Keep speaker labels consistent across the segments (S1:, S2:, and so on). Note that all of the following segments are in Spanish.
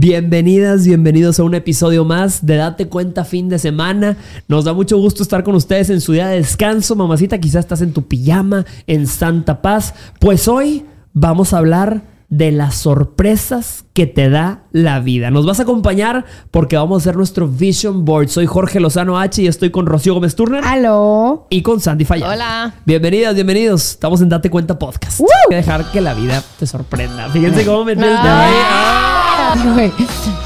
S1: Bienvenidas, bienvenidos a un episodio más de Date Cuenta fin de semana. Nos da mucho gusto estar con ustedes en su día de descanso. Mamacita, quizás estás en tu pijama, en Santa Paz. Pues hoy vamos a hablar de las sorpresas que te da la vida. Nos vas a acompañar porque vamos a hacer nuestro Vision Board. Soy Jorge Lozano H y estoy con Rocío Gómez Turner.
S2: Aló.
S1: Y con Sandy Falla.
S3: Hola.
S1: Bienvenidas, bienvenidos. Estamos en Date Cuenta Podcast. Hay que dejar que la vida te sorprenda. Fíjense cómo me desde ¡Ah!
S2: Güey,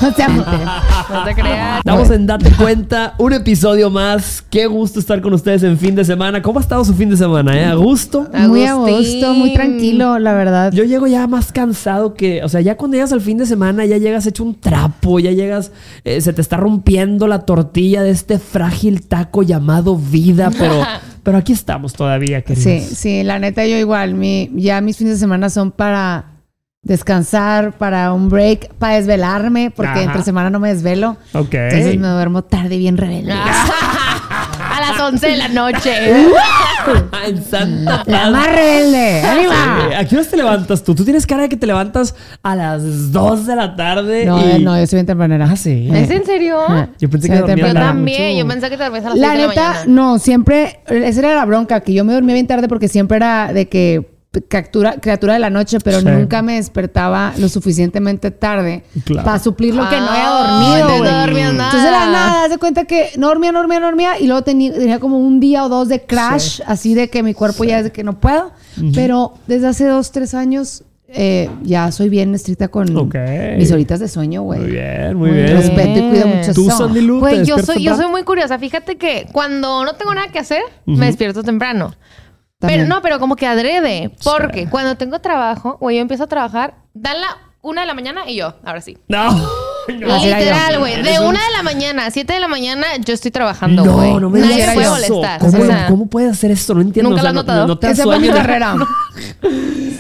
S2: o sea,
S3: No te creas.
S1: Estamos en Date Cuenta, un episodio más. Qué gusto estar con ustedes en fin de semana. ¿Cómo ha estado su fin de semana? Eh? ¿A gusto?
S2: muy a gusto, muy tranquilo, la verdad.
S1: Yo llego ya más cansado que, o sea, ya cuando llegas al fin de semana ya llegas hecho un trapo, ya llegas, eh, se te está rompiendo la tortilla de este frágil taco llamado vida, pero, pero aquí estamos todavía, queridos.
S2: Sí, sí, la neta yo igual, mi, ya mis fines de semana son para descansar, para un break, para desvelarme, porque
S1: Ajá.
S2: entre semana no me desvelo.
S1: Ok.
S2: Entonces me duermo tarde y bien rebelde.
S3: A las 11 de la noche.
S1: En Santa
S2: La más rebelde, ¡ánima!
S1: ¿A qué horas te levantas tú? Tú tienes cara de que te levantas a las 2 de la tarde.
S2: No,
S1: y...
S2: eh, no, yo soy bien tempranera.
S1: Ah, sí.
S3: ¿Es en serio?
S1: Yo pensé
S2: Sí,
S1: que dormías
S3: Yo
S2: temprano.
S3: también.
S1: mucho.
S3: Yo pensé que te dormías a las
S2: La
S3: 6 de la
S2: neta, no, siempre, esa era la bronca, que yo me dormía bien tarde porque siempre era de que criatura, criatura de la noche, pero
S1: Sí.
S2: nunca me despertaba lo suficientemente tarde
S1: Claro.
S2: para suplir lo que no había
S3: Ah,
S2: dormido.
S3: no dormías nada.
S2: Entonces de la nada, haz de cuenta que no dormía, no dormía, no dormía y luego tenía, tenía como un día o dos de crash, así de que mi cuerpo ya es de que no puedo. Pero desde hace dos, tres años eh, ya soy bien estricta con
S1: Ok.
S2: mis horitas de sueño, güey.
S1: Muy bien, muy
S2: Muy
S1: bien.
S2: Respeto y cuido mucho
S1: Tú. Sandy Lu, ¿te
S3: Güey, yo soy, yo soy muy curiosa. Fíjate que cuando no tengo nada que hacer, me despierto temprano.
S2: También.
S3: Pero no, pero como que adrede. Porque cuando tengo trabajo, güey, yo empiezo a trabajar, dan la una de la mañana y yo, ahora sí.
S1: No. No.
S3: Literal, güey. De una de la mañana a siete de la mañana, yo estoy trabajando,
S1: No,
S3: güey.
S1: no me
S3: Nadie
S1: digas
S3: puede
S1: eso.
S3: molestar.
S1: ¿Cómo,
S3: O sea,
S1: cómo puedes hacer esto? No entiendo.
S3: ¿Nunca
S1: O sea,
S3: lo has
S1: no-
S3: notado?
S1: No, te
S2: Esa fue mi carrera.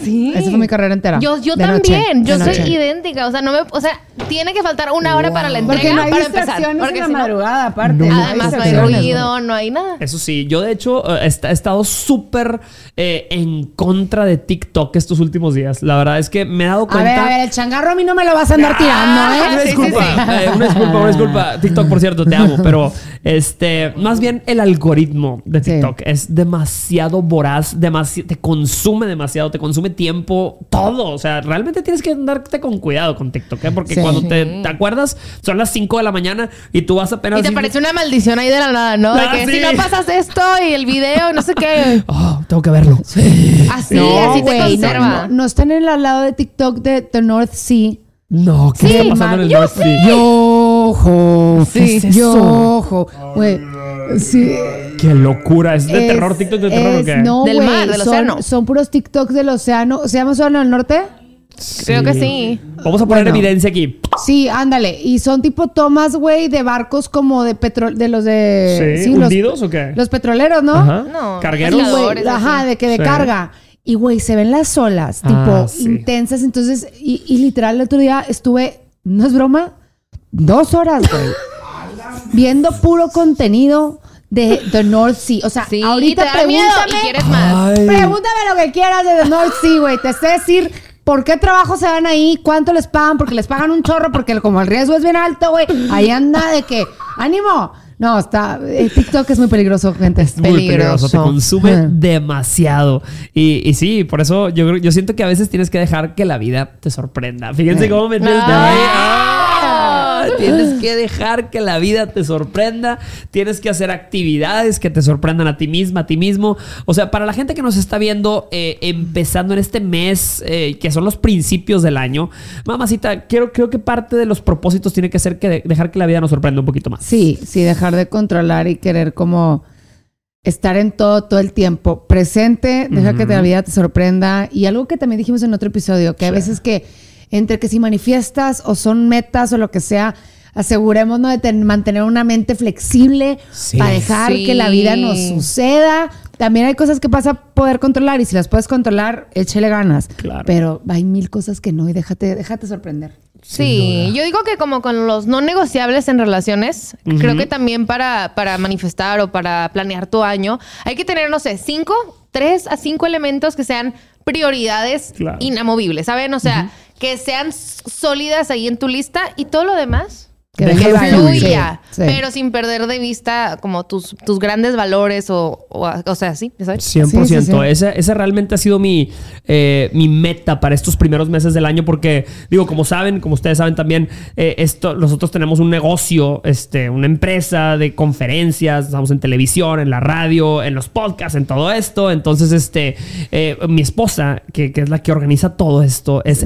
S3: Sí.
S2: Esa fue mi carrera entera.
S3: Yo, yo
S2: De noche,
S3: también. yo
S2: de
S3: soy
S2: noche.
S3: idéntica. O sea, no me, o sea, tiene que faltar una hora para la entrega
S2: Porque no hay
S3: para empezar.
S2: distracciones
S3: Porque
S2: en la
S3: si no-
S2: madrugada, aparte.
S1: No.
S3: además no hay
S2: distracciones,
S3: ruido, no hay nada.
S1: Eso sí, yo de hecho eh, est- he estado súper eh, en contra de TikTok estos últimos días. La verdad es que me he dado
S2: güey. A ver,
S1: cuenta.
S2: a ver, el changarro a mí no me lo vas a andar tirando,
S1: Una
S3: sí,
S1: disculpa, eh, una disculpa, una disculpa. TikTok, por cierto, te amo, pero este, más bien el algoritmo de
S2: Sí.
S1: TikTok es demasiado voraz, demasi- te consume demasiado, te consume tiempo, todo. O sea, realmente tienes que andarte con cuidado con TikTok, ¿eh? porque
S2: Sí.
S1: cuando te, te acuerdas, son las 5 de la mañana y tú vas apenas.
S3: Y te parece una maldición ahí de la nada, ¿no? De
S1: Ah,
S3: que
S1: sí.
S3: si no pasas esto y el video no sé qué.
S1: Oh, tengo que verlo.
S3: Así,
S2: No,
S3: así te
S2: no,
S3: conserva.
S2: no, no están en el lado de TikTok de The North Sea.
S1: No, ¿qué
S3: Sí,
S1: está pasando en el
S3: yo
S1: Sea?
S2: Yo, ojo.
S1: ¿Qué es eso?
S2: Yo, ojo. Güey, sí.
S1: Qué locura. ¿Es de
S2: Es-
S1: terror? ¿TikTok de terror o
S2: es-
S1: qué?
S2: No,
S3: Del mar, del
S2: son-
S3: océano.
S2: Son puros TikToks del océano. ¿Se llama Océano del Norte?
S3: Creo que sí.
S1: Vamos a poner
S2: Bueno.
S1: evidencia aquí.
S2: Sí, ándale. Y son tipo tomas, güey, de barcos como de petróleo, de los de...
S1: Sí,
S2: los-
S1: ¿hundidos o qué?
S2: Los petroleros, ¿no?
S1: Ajá.
S3: No,
S1: Cargueros.
S2: Ajá, de que de
S1: Sí.
S2: carga. Y, güey, se ven las olas,
S1: Ah,
S2: tipo,
S1: sí.
S2: intensas. Entonces, y, y literal, el otro día estuve, no es broma, dos horas, güey, viendo puro contenido de The North Sea. O sea,
S3: Sí,
S2: ahorita
S3: te
S2: pregúntame,
S3: y quieres más.
S1: Ay.
S2: pregúntame lo que quieras de The North Sea, güey. Te sé decir por qué trabajo se van ahí, cuánto les pagan, porque les pagan un chorro, porque como el riesgo es bien alto, güey, ahí anda de que, ánimo. No, está, eh, TikTok es muy peligroso, gente.
S1: muy peligroso, te consume demasiado. Y, y sí, por eso yo, yo siento que a veces tienes que dejar que la vida te sorprenda. Fíjense cómo me. Ah, Tienes que dejar que la vida te sorprenda. Tienes que hacer actividades que te sorprendan a ti misma, a ti mismo. O sea, para la gente que nos está viendo eh, empezando en este mes, eh, que son los principios del año, mamacita, creo, creo que parte de los propósitos tiene que ser que de- dejar que la vida nos sorprenda un poquito más.
S2: Sí, sí, dejar de controlar y querer como estar en todo, todo el tiempo. Presente, deja que la vida te sorprenda. Y algo que también dijimos en otro episodio, que a veces que entre que si manifiestas o son metas o lo que sea, asegurémonos de ten- mantener una mente flexible
S1: Sí.
S2: para dejar
S3: Sí.
S2: que la vida nos suceda. También hay cosas que vas a poder controlar y si las puedes controlar, échale ganas.
S1: Claro.
S2: Pero hay mil cosas que no y déjate, déjate sorprender.
S3: Sí, yo digo que como con los no negociables en relaciones, creo que también para, para manifestar o para planear tu año, hay que tener, no sé, cinco, tres a cinco elementos que sean prioridades
S1: Claro.
S3: inamovibles, ¿saben? O sea, que sean sólidas ahí en tu lista y todo lo demás
S2: Que
S1: que
S3: fluya,
S2: Sí, sí.
S3: pero sin perder de vista como tus, tus grandes valores o, o, o sea, sí, ¿ya ¿sabes?
S1: 100%.
S2: Sí, sí, sí.
S1: Esa, esa realmente ha sido mi, eh, mi meta para estos primeros meses del año porque, digo, como saben, como ustedes saben también, eh, esto, nosotros tenemos un negocio, este, una empresa de conferencias, estamos en televisión, en la radio, en los podcasts, en todo esto. Entonces, este, eh, mi esposa, que, que es la que organiza todo esto, es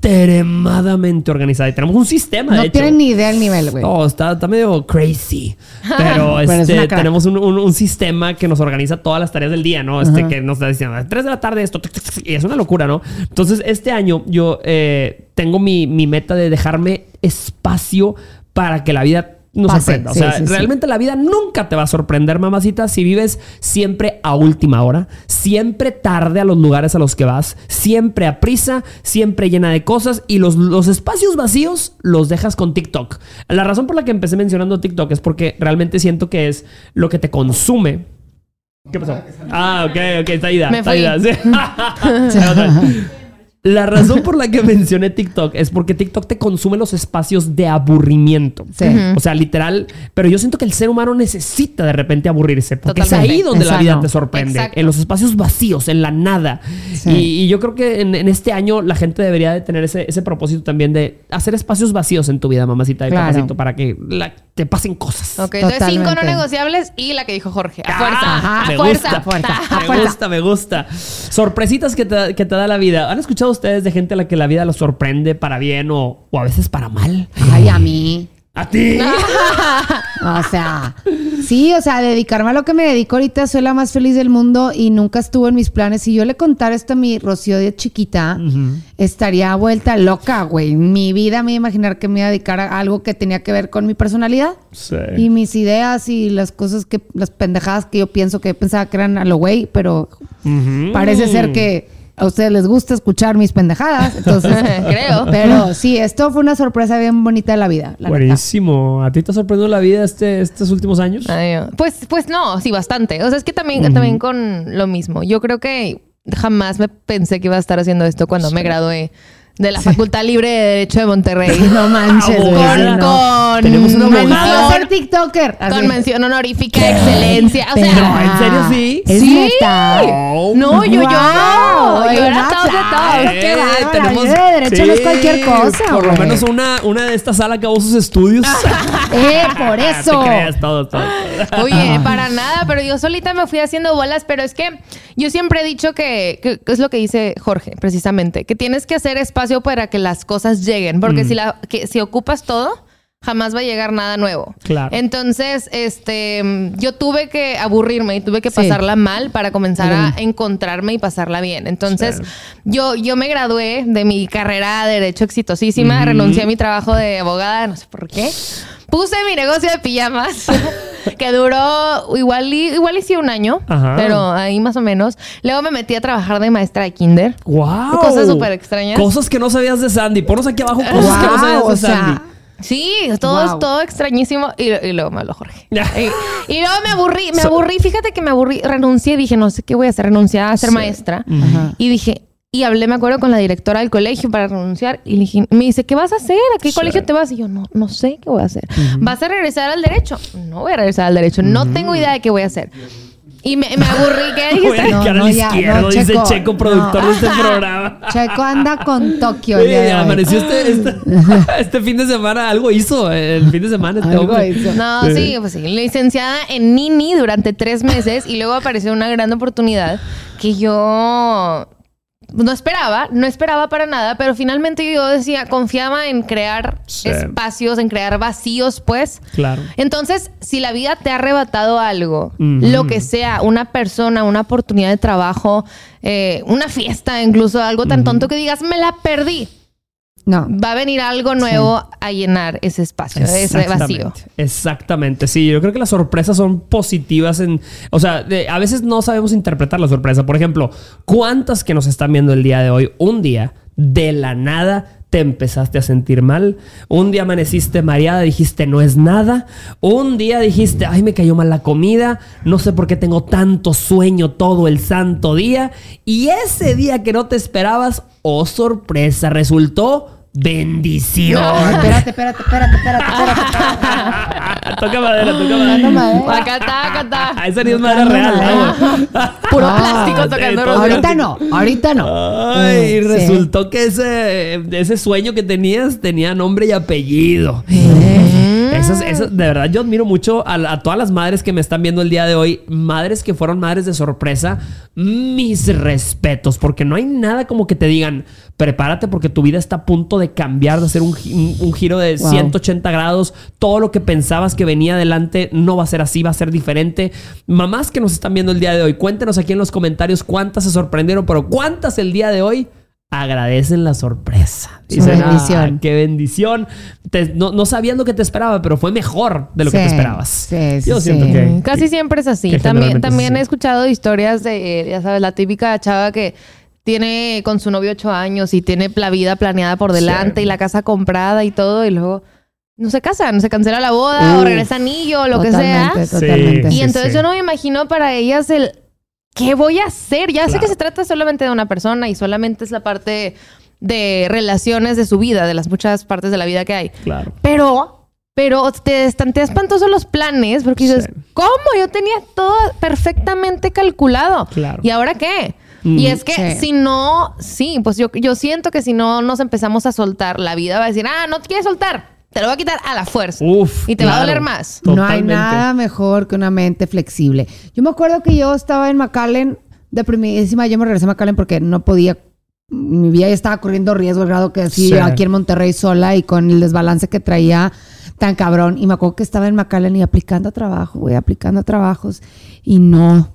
S1: extremadamente organizada y tenemos un sistema, de
S2: No
S1: hecho.
S2: tienen ni idea el nivel, güey.
S1: No, está, está medio crazy. Pero
S2: Pero es
S1: este, tenemos un, un- un sistema que nos organiza todas las tareas del día, ¿no? Este,
S2: Ajá.
S1: que nos está diciendo, a las 3 de la tarde esto, y es una locura, ¿no? Entonces, este año yo eh, tengo mi, mi meta de dejarme espacio para que la vida nos
S2: Pase,
S1: sorprenda. O
S2: sí,
S1: sea,
S2: sí, sí.
S1: realmente la vida nunca te va a sorprender, mamacita, si vives siempre a última hora, siempre tarde a los lugares a los que vas, siempre a prisa, siempre llena de cosas y los, los espacios vacíos los dejas con TikTok. La razón por la que empecé mencionando TikTok es porque realmente siento que es lo que te consume. ¿Qué pasó? Ah, ok, ok, está Ida.
S3: Me
S1: está
S3: fui.
S1: Ida. La razón por la que mencioné TikTok es porque TikTok te consume los espacios de aburrimiento.
S2: Sí.
S1: O sea, literal. Pero yo siento que el ser humano necesita de repente aburrirse. Porque es ahí donde la vida te sorprende.
S3: Exacto.
S1: En los espacios vacíos, en la nada.
S2: Sí.
S1: Y, y yo creo que en, en este año la gente debería de tener ese, ese propósito también de hacer espacios vacíos en tu vida, mamacita de
S2: Claro.
S1: capacito, para que la- te pasen cosas.
S3: Ok, entonces cinco no negociables y la que dijo Jorge. A fuerza.
S1: Ah,
S3: a
S1: me
S3: fuerza.
S1: gusta,
S3: a fuerza.
S2: a
S1: me
S2: fuerza.
S1: gusta, me gusta. Sorpresitas que te, que te da la vida. ¿Han escuchado ustedes de gente a la que la vida los sorprende para bien o, o a veces para mal?
S2: Ay, a mí.
S1: ¡A ti!
S2: O sea, sí, o sea, dedicarme a lo que me dedico ahorita, soy la más feliz del mundo y nunca estuvo en mis planes. Si yo le contara esto a mi Rocío de chiquita, estaría vuelta loca, güey. Mi vida me iba a imaginar que me iba a dedicar a algo que tenía que ver con mi personalidad
S1: Sí.
S2: y mis ideas y las cosas que, las pendejadas que yo pienso que pensaba que eran a lo güey, pero parece ser que a ustedes les gusta escuchar mis pendejadas. Entonces,
S3: Creo.
S2: Pero sí, esto fue una sorpresa bien bonita de la vida. La neta.
S1: Buenísimo. ¿A ti te ha sorprendido la vida este, estos últimos años?
S3: Ay, pues, pues no, sí, bastante. O sea, es que también, también con lo mismo. Yo creo que jamás me pensé que iba a estar haciendo esto cuando me gradué de la Facultad Libre de Derecho de Monterrey.
S2: No manches.
S1: Abogada.
S2: sí,
S3: con
S1: Tenemos una
S2: Mención
S1: abogada.
S2: ser TikToker. así.
S3: con mención honorífica de excelencia. O sea,
S1: No, ¿en serio sí?
S2: ¿Es
S3: Sí.
S2: neta?
S3: no, yo, yo,
S2: Wow,
S3: yo
S2: oye,
S3: era top de top.
S2: qué bárbara, la vida de derecho no es cualquier cosa,
S1: Por lo menos una, una de estas sala acabó sus estudios.
S2: Eh, por eso.
S1: Te creas todo, todo.
S3: Oye, para nada, pero yo solita me fui haciendo bolas, pero es que yo siempre he dicho que- que es lo que dice Jorge, precisamente, que tienes que hacer espacio para que las cosas lleguen, porque
S1: Mm.
S3: si, la, que, si ocupas todo, jamás va a llegar nada nuevo.
S1: Claro.
S3: Entonces, este, mm, yo tuve que aburrirme y tuve que
S2: Sí.
S3: pasarla mal para comenzar a encontrarme y pasarla bien. Entonces, yo, yo me gradué de mi carrera de Derecho exitosísima, renuncié a mi trabajo de abogada, no sé por qué. Puse mi negocio de pijamas, que duró igual y, igual y sí un año,
S1: Ajá.
S3: pero ahí más o menos. Luego me metí a trabajar de maestra de kinder.
S1: ¡Wow!
S3: Cosas súper extrañas.
S1: Cosas que no sabías de Sandy. Ponos aquí abajo cosas que no sabías de
S2: o sea,
S1: Sandy.
S3: Sí, todo,
S2: Wow.
S3: todo extrañísimo. Y, y luego me habló Jorge. Y, y luego me aburrí, me aburrí. Fíjate que me aburrí. Renuncié. Dije, no sé qué voy a hacer. Renuncié a ser
S1: Sí.
S3: maestra.
S2: Ajá.
S3: Y dije, y hablé, me acuerdo, con la directora del colegio para renunciar. Y le dije, me dice, ¿qué vas a hacer? ¿A qué
S1: Sí.
S3: colegio te vas? Y yo, no, no sé qué voy a hacer. ¿Vas a regresar al derecho? No voy a regresar al derecho. No tengo idea de qué voy a hacer. Y me, me aburrí. ¿Qué
S1: Voy a
S3: dijiste?
S2: No, no,
S1: al
S2: ya,
S1: izquierdo,
S2: no,
S1: dice
S2: Checo,
S1: Checo, productor
S2: no.
S1: de este programa.
S2: Checo anda con Tokio.
S1: Oye, amaneció este, este, este fin de semana, algo hizo el fin de semana. Este
S2: Algo hizo.
S3: No, sí, pues sí. Licenciada en Nini durante tres meses y luego apareció una gran oportunidad que yo no esperaba, no esperaba para nada, pero finalmente yo decía, confiaba en crear
S1: Sí.
S3: espacios, en crear vacíos, pues.
S1: Claro.
S3: Entonces, si la vida te ha arrebatado algo, lo que sea, una persona, una oportunidad de trabajo, eh, una fiesta, incluso algo tan tonto que digas, me la perdí,
S2: No.
S3: va a venir algo nuevo a llenar ese espacio, ese vacío.
S1: Exactamente, sí. Yo creo que las sorpresas son positivas en... O sea, de- a veces no sabemos interpretar la sorpresa. Por ejemplo, ¿cuántas que nos están viendo el día de hoy, un día, de la nada, te empezaste a sentir mal. Un día amaneciste mareada, dijiste no es nada. Un día dijiste, ay, me cayó mal la comida, no sé por qué tengo tanto sueño todo el santo día. Y ese día que no te esperabas, oh sorpresa, resultó bendición.
S2: espérate, espérate, espérate, espérate, espérate.
S1: toca madera, toca madera.
S2: madera.
S3: Acá está,
S1: Ah, esa ni es madera real. ¿no?
S3: Puro
S2: Ah,
S3: plástico
S1: sí,
S3: tocando rodillas.
S2: Ahorita no, ahorita no.
S1: Ay, y
S2: Sí.
S1: resultó que ese, ese sueño que tenías tenía nombre y apellido. Eso es- eso- de verdad, yo admiro mucho a, a todas las madres que me están viendo el día de hoy. Madres que fueron madres de sorpresa. Mis respetos. Porque no hay nada como que te digan, prepárate porque tu vida está a punto de cambiar, de hacer un, gi- un- un giro de
S2: Wow.
S1: 180 grados. Todo lo que pensabas que venía adelante no va a ser así, va a ser diferente. Mamás que nos están viendo el día de hoy, cuéntenos aquí en los comentarios cuántas se sorprendieron, pero cuántas el día de hoy agradecen la sorpresa.
S2: Su
S1: Dicen,
S2: bendición.
S1: "Ah, qué bendición. Te- no, no sabías lo que te esperaba, pero fue mejor de lo que te esperabas.
S2: sí,
S1: Yo
S2: sí.
S1: siento que...
S3: Casi siempre es así. También,
S1: es así.
S3: he escuchado historias de, ya sabes, la típica chava que tiene con su novio ocho años y tiene la vida planeada por delante
S1: Sí.
S3: y la casa comprada y todo, y luego no se casan, se cancela la boda o regresa anillo o lo que sea.
S2: Totalmente,
S1: Sí.
S2: totalmente.
S3: Y
S1: Sí,
S3: entonces
S1: sí.
S3: yo no me imagino para ellas el ¿qué voy a hacer? Ya sé que se trata solamente de una persona y solamente es la parte de relaciones de su vida, de las muchas partes de la vida que hay.
S1: Claro.
S3: Pero, pero te están te espantosos los planes porque dices,
S1: Sí.
S3: ¿cómo? Yo tenía todo perfectamente calculado.
S1: Claro.
S3: ¿Y ahora qué?
S1: Mm.
S3: Y es que
S2: Sí.
S3: si no, sí, pues yo, yo siento que si no nos empezamos a soltar, la vida va a decir, ah, no te quieres soltar, te lo voy a quitar a la fuerza.
S1: Uf,
S3: y te va a doler más.
S2: No hay nada mejor que una mente flexible. Yo me acuerdo que yo estaba en McAllen, deprimidísima. Yo me regresé a McAllen porque no podía. Mi vida ya estaba corriendo riesgo, al grado que sí,
S1: Sí.
S2: yo aquí en Monterrey sola y con el desbalance que traía tan cabrón. Y me acuerdo que estaba en McAllen y aplicando a trabajo, güey, aplicando a trabajos. Y no,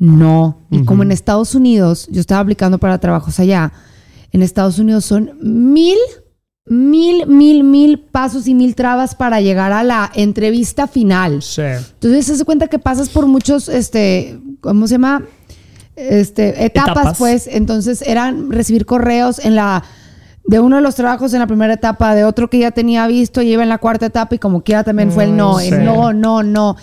S2: no. Y como en Estados Unidos, yo estaba aplicando para trabajos allá. En Estados Unidos son mil mil, mil, mil pasos y mil trabas para llegar a la entrevista final.
S1: Sí.
S2: Entonces se hace cuenta que pasas por muchos, este, ¿cómo se llama? Este, etapas,
S1: Etapas.
S2: pues. Entonces eran recibir correos en la de uno de los trabajos en la primera etapa, de otro que ya tenía visto, y iba en la cuarta etapa y como quiera también fue el no,
S1: Mm, sí.
S2: el no, no, no.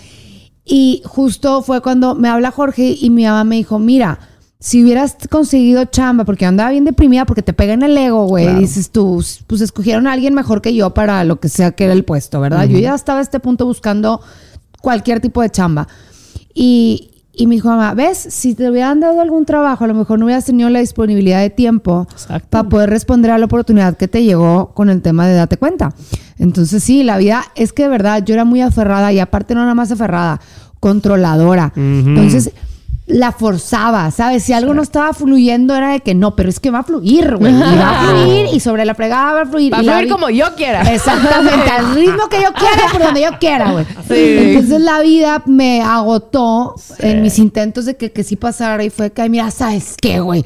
S2: Y justo fue cuando me habla Jorge y mi mamá me dijo, mira, si hubieras conseguido chamba, porque yo andaba bien deprimida porque te pega en el ego, güey,
S1: Claro.
S2: dices tú, pues escogieron a alguien mejor que yo para lo que sea que era el puesto, ¿verdad? Yo ya estaba a este punto buscando cualquier tipo de chamba. Y, y me dijo, mamá, ¿ves? Si te hubieran dado algún trabajo, a lo mejor no hubieras tenido la disponibilidad de tiempo
S1: Exacto.
S2: para poder responder a la oportunidad que te llegó con el tema de date cuenta. Entonces, sí, la vida es que de verdad yo era muy aferrada y aparte no nada más aferrada, controladora. Entonces, la forzaba, ¿sabes? Si algo no estaba fluyendo era de que no, pero es que va a fluir, güey. Y va a fluir y sobre la fregada va a fluir.
S3: Va a fluir como yo quiera.
S2: Exactamente, al ritmo que yo quiera, por donde yo quiera, güey.
S3: Sí.
S2: Entonces la vida me agotó en mis intentos de que, que sí pasara y fue que, mira, ¿sabes qué, güey?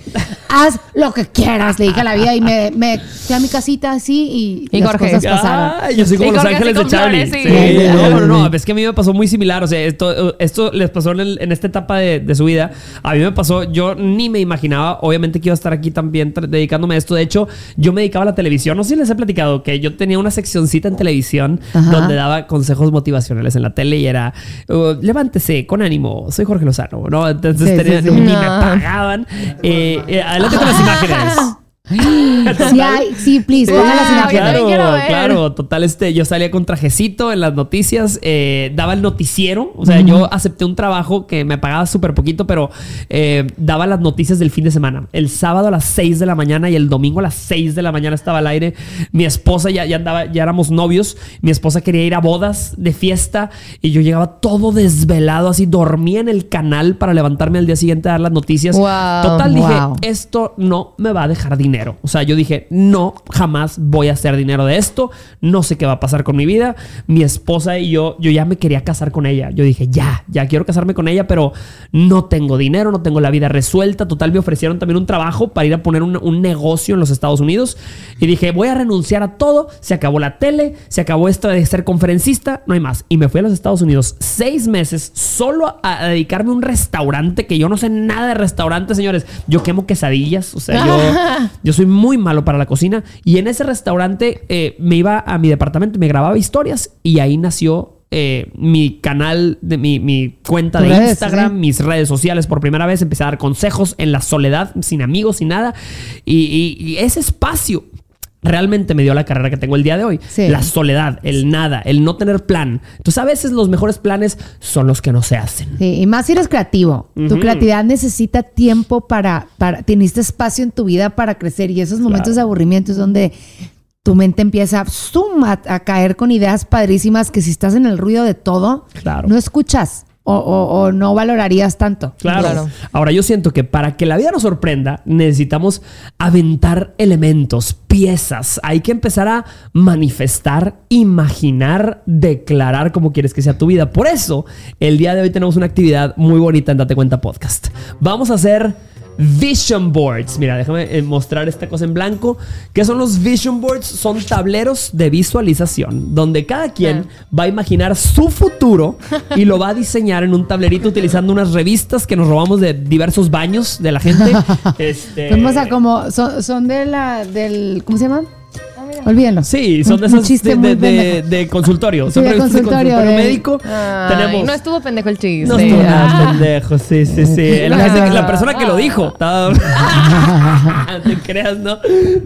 S2: Haz lo que quieras, le dije a la vida y me, me fui a mi casita así y,
S3: Y
S2: las
S3: Jorge.
S2: cosas pasaron.
S1: Ah, yo soy como
S3: Y
S1: Los
S3: Jorge
S1: Ángeles de Charlie.
S3: flores,
S1: Sí,
S3: sí.
S1: no, no, no, es que a mí me pasó muy similar. O sea, esto, esto les pasó en, el- en esta etapa de, de su vida. A mí me pasó, yo ni me imaginaba, obviamente, que iba a estar aquí también dedicándome a esto. De hecho, yo me dedicaba a la televisión. No sé si les he platicado que yo tenía una seccioncita en televisión
S2: Ajá.
S1: donde daba consejos motivacionales en la tele y era uh, levántese con ánimo, soy Jorge Lozano, ¿no? Entonces
S2: Sí,
S1: tenía-
S2: sí, sí.
S1: ni me pagaban. Eh, eh, adelante con las imágenes.
S2: Sí, hay, sí, please,
S3: quiero ver.
S1: claro, total, este, yo salía con trajecito en las noticias, eh, daba el noticiero, o sea, yo acepté un trabajo que me pagaba súper poquito, pero eh, daba las noticias del fin de semana. El sábado a las 6 de la mañana y el domingo a las 6 de la mañana estaba al aire. Mi esposa ya, ya andaba, ya éramos novios, mi esposa quería ir a bodas de fiesta y yo llegaba todo desvelado, así dormía en el canal para levantarme al día siguiente a dar las noticias.
S3: Wow,
S1: total, dije, esto no me va a dejar O sea, yo dije, no, jamás voy a hacer dinero de esto. No sé qué va a pasar con mi vida. Mi esposa y yo, yo ya me quería casar con ella. Yo dije, ya, ya quiero casarme con ella, pero no tengo dinero, no tengo la vida resuelta. Total, me ofrecieron también un trabajo para ir a poner un, negocio en los Estados Unidos. Y dije, voy a renunciar a todo. Se acabó la tele, se acabó esto de ser conferencista, no hay más. Y me fui a los Estados Unidos seis meses solo a, a dedicarme a un restaurante que yo no sé nada de restaurantes, señores. Yo quemo quesadillas, o sea, yo Yo soy muy malo para la cocina. Y en ese restaurante eh, me iba a mi departamento y me grababa historias. Y ahí nació eh, mi canal, de mi, mi cuenta de
S2: Redes,
S1: Instagram,
S2: sí.
S1: mis redes sociales por primera vez. Empecé a dar consejos en la soledad, sin amigos, sin nada. Y, y- y ese espacio realmente me dio la carrera que tengo el día de hoy.
S2: Sí.
S1: La soledad, el nada, el no tener plan. Entonces a veces los mejores planes son los que no se hacen.
S2: Sí, y más si eres creativo. Tu creatividad necesita tiempo para, para, tienes espacio en tu vida para crecer y esos momentos
S1: Claro.
S2: de aburrimiento es donde tu mente empieza zoom, a, a caer con ideas padrísimas que si estás en el ruido de todo,
S1: Claro.
S2: no escuchas o, o- o no valorarías tanto.
S1: Claro.
S3: Claro.
S1: Ahora yo siento que para que la vida nos sorprenda necesitamos aventar elementos, piezas. Hay que empezar a manifestar, imaginar, declarar cómo quieres que sea tu vida. Por eso, el día de hoy tenemos una actividad muy bonita en Date Cuenta Podcast. Vamos a hacer Vision Boards. Mira, déjame eh, mostrar esta cosa en blanco. ¿Qué son los Vision Boards? Son tableros de visualización, donde cada quien va a imaginar su futuro y lo va a diseñar en un tablerito utilizando unas revistas que nos robamos de diversos baños de la gente. Este,
S2: Fuimos a como, son, son de la, del, ¿cómo se llama? Olvídenlo.
S1: Sí, son de esos
S2: chiste
S1: de, de- de- consultorio.
S2: Sí,
S1: Son
S2: de consultorio, de-
S1: médico.
S3: Ay,
S1: Tenemos.
S3: no estuvo pendejo el chiste.
S1: No estuvo nada
S3: Ah.
S1: pendejo, sí, sí, sí. La,
S2: Ah.
S1: la persona que lo dijo. estaba- No te creas, ¿no?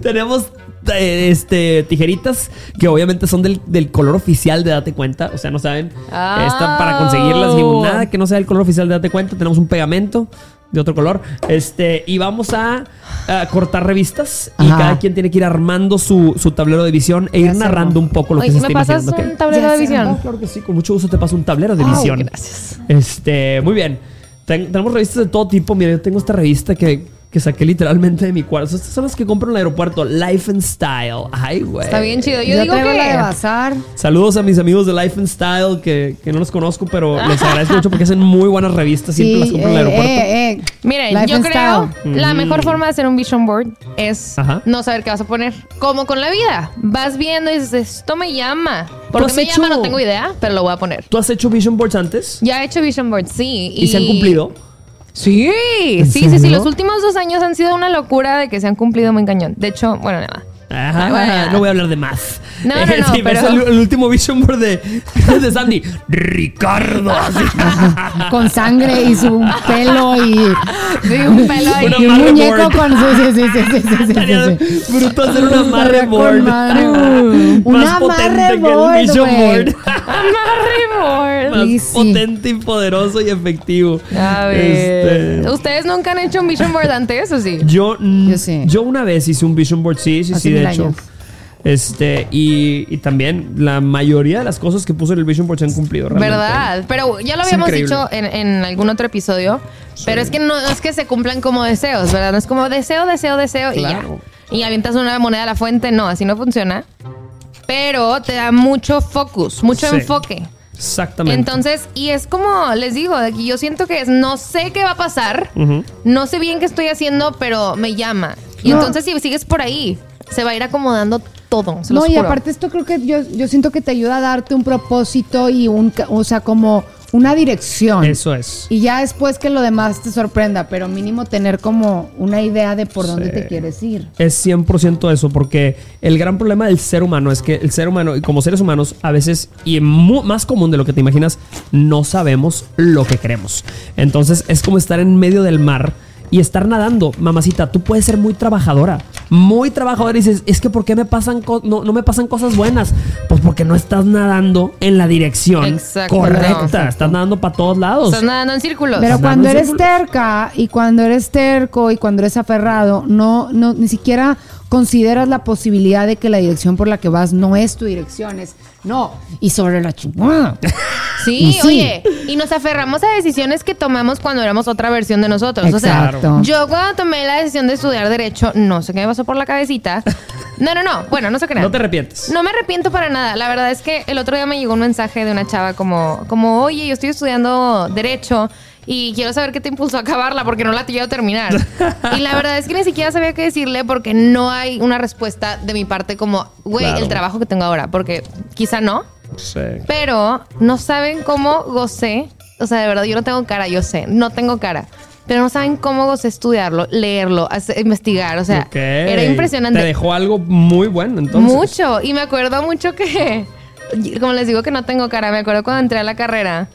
S1: Tenemos eh, este, tijeritas que obviamente son del, del color oficial de Date Cuenta. O sea, no saben.
S3: Ah.
S1: Esta, para conseguirlas, dijimos, nada que no sea el color oficial de Date Cuenta. Tenemos un pegamento de otro color. Este, y vamos a, a cortar revistas. Y
S2: Ajá.
S1: cada quien tiene que ir armando su, su tablero de visión e
S2: Ya
S1: ir narrando un poco lo
S3: Oye,
S1: que se
S3: ¿me
S1: está
S3: pasas
S1: imaginando.
S3: un
S1: ¿ok?
S3: tablero
S2: Ya
S3: de
S2: sé,
S3: visión?
S1: Ah, claro que sí, con mucho gusto te paso un tablero de visión.
S3: gracias.
S1: Este, muy bien. Ten- tenemos revistas de todo tipo. Mira, yo tengo esta revista que, que saqué literalmente de mi cuarto. Estas son las que compro en el aeropuerto. Life and Style. Ay, güey.
S3: Está bien chido. Yo,
S2: Yo,
S3: digo
S2: traigo la de
S3: que.
S2: bazar.
S1: Saludos a mis amigos de Life and Style que, que no los conozco, pero les agradezco mucho porque hacen muy buenas revistas. Siempre
S2: Sí,
S1: las compro en el
S2: eh,
S1: aeropuerto.
S2: eh, eh.
S3: Miren,
S2: Life
S3: yo creo
S2: Style.
S3: la
S1: Mm.
S3: mejor forma de hacer un vision board es
S1: Ajá.
S3: no saber qué vas a poner. Como con la vida. Vas viendo y dices, esto me llama. ¿Por qué
S1: has
S3: me
S1: hecho-
S3: llama? No tengo idea, pero lo voy a poner.
S1: ¿Tú has hecho vision boards antes?
S3: Ya he hecho vision board, sí.
S1: ¿Y, se han cumplido?
S3: Sí, sí, sí, sí. Los últimos dos años han sido una locura de que se han cumplido muy cañón. De hecho, bueno, nada.
S1: Ajá,
S3: Ah, bueno.
S1: no voy a hablar de más.
S3: No, no, no,
S1: sí,
S3: pero-
S1: el, el último vision board de, de Sandy. Ricardo. así.
S2: Con sangre y su pelo y,
S3: Sí, un pelo
S2: y un muñeco
S1: board.
S2: con. Sí, sí, sí, sí, sí, sí, sí,
S1: bruto hacer un amarre board. potente
S2: amarre board,
S1: vision board.
S3: Amarre board.
S1: Más potente y poderoso y efectivo.
S3: A ver.
S1: Este,
S3: ¿Ustedes nunca han hecho un vision board antes o sí?
S1: yo,
S2: Yo sí.
S1: yo una vez hice un vision board, sí, sí,
S2: Hace
S1: sí, de hecho.
S2: años.
S1: Este, y, y también la mayoría de las cosas que puse en el vision board se han cumplido, realmente.
S3: ¿Verdad? Pero ya lo
S1: Es
S3: habíamos
S1: increíble.
S3: dicho en, en algún otro episodio. Pero es que no es que se cumplan como deseos, ¿verdad? No es como deseo, deseo, deseo
S1: Claro.
S3: y ya. Y avientas una moneda a la fuente. No, así no funciona. Pero te da mucho focus, mucho
S1: Sí.
S3: enfoque.
S1: Exactamente.
S3: Entonces, y es como les digo, que yo siento que es, no sé qué va a pasar, no sé bien qué estoy haciendo, pero me llama. Y
S2: No.
S3: entonces, si sigues por ahí, se va a ir acomodando todo. Se
S2: No,
S3: los
S2: y
S3: juro.
S2: aparte esto creo que yo, yo siento que te ayuda a darte un propósito y un, o sea, como una dirección.
S1: Eso es.
S2: Y ya después que lo demás te sorprenda, pero mínimo tener como una idea de por dónde te quieres ir.
S1: Es 100% eso, porque el gran problema del ser humano es que el ser humano, y como seres humanos, a veces, y más común de lo que te imaginas, no sabemos lo que queremos. Entonces es como estar en medio del mar y estar nadando. Mamacita, tú puedes ser muy trabajadora, muy trabajadora y dices, es que ¿por qué me pasan co- no, no me pasan cosas buenas? Pues porque no estás nadando en la dirección
S3: Exacto.
S1: correcta,
S3: No.
S1: estás nadando para todos lados.
S3: Estás nadando en círculos.
S2: Pero cuando eres
S1: círculos.
S2: terca y cuando eres terco y cuando eres aferrado, no, no, ni siquiera consideras la posibilidad de que la dirección por la que vas no es tu dirección, es no, y sobre la chingada.
S3: Sí,
S2: Y sí.
S3: oye, y nos aferramos a decisiones que tomamos cuando éramos otra versión de nosotros. O
S2: Exacto.
S3: sea, yo cuando tomé la decisión de estudiar Derecho, no sé qué me pasó por la cabecita. No, no, no. Bueno, no sé qué
S1: No te arrepientes.
S3: No me arrepiento para nada. La verdad es que el otro día me llegó un mensaje de una chava como, como oye, yo estoy estudiando Derecho y quiero saber qué te impulsó a acabarla porque no la quiero terminar. y la verdad es que ni siquiera sabía qué decirle porque no hay una respuesta de mi parte como, güey,
S1: Claro.
S3: el trabajo que tengo ahora. Porque quizá no.
S1: Sí.
S3: Pero no saben cómo gocé. O sea, de verdad, yo no tengo cara, yo sé, no tengo cara. pero no saben cómo gocé estudiarlo, leerlo, hacer- investigar. O sea,
S1: Ok.
S3: era impresionante.
S1: Te dejó algo muy bueno entonces.
S3: Mucho. Y me acuerdo mucho que, como les digo que no tengo cara, me acuerdo cuando entré a la carrera,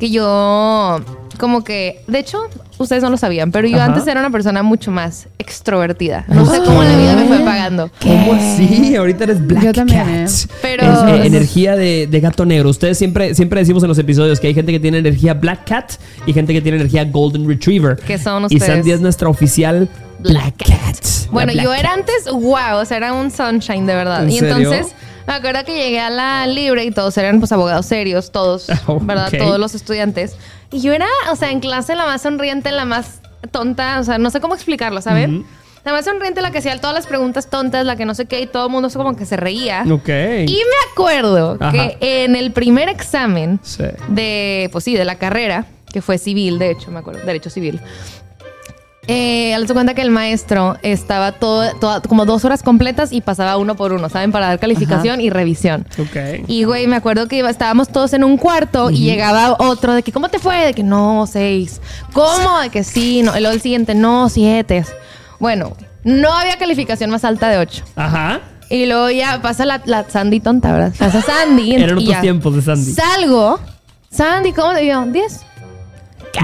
S3: que yo, como que, de hecho, ustedes no lo sabían, pero yo
S1: Ajá.
S3: antes era una persona mucho más extrovertida. No sé cómo la vida me fue pagando.
S1: ¿Cómo así? Ahorita eres Black
S2: Yo también,
S1: Cat.
S2: ¿eh?
S3: Pero-
S1: Es, eh, energía de, de gato negro. Ustedes siempre, siempre decimos en los episodios que hay gente que tiene energía Black Cat y gente que tiene energía Golden Retriever.
S3: ¿Qué son
S1: Y
S3: ustedes?
S1: Sandy es nuestra oficial Black, Cat.
S3: Bueno, yo era antes, wow, o sea, era un sunshine de verdad.
S1: ¿En
S3: y
S1: serio?
S3: entonces, me acuerdo que llegué a la libre y todos eran pues abogados serios, todos,
S1: Oh,
S3: ¿verdad?
S1: ok.
S3: Todos los estudiantes. Y yo era, o sea, en clase la más sonriente, la más tonta, o sea, no sé cómo explicarlo, ¿saben? La más sonriente, la que hacía todas las preguntas tontas, la que no sé qué, y todo el mundo como que se reía.
S1: Ok.
S3: Y me acuerdo
S1: Ajá.
S3: que en el primer examen
S1: Sí.
S3: de, pues sí, de la carrera, que fue civil, de hecho, me acuerdo, derecho civil. Eh, al cuenta que el maestro estaba todo, toda- como dos horas completas y pasaba uno por uno, ¿saben? Para dar calificación y revisión.
S1: Ok.
S3: Y, güey, me acuerdo que iba- estábamos todos en un cuarto y llegaba otro de que, ¿cómo te fue? De que no, seis. ¿Cómo? De que sí, no. El siguiente, no, siete. Bueno, no había calificación más alta de ocho.
S1: Ajá.
S3: Y luego ya pasa la, la Sandy tonta, ¿verdad? Pasa Sandy.
S1: Eran otros
S3: ya.
S1: tiempos de Sandy.
S3: Salgo. Sandy, ¿cómo te dio? ¿Diez?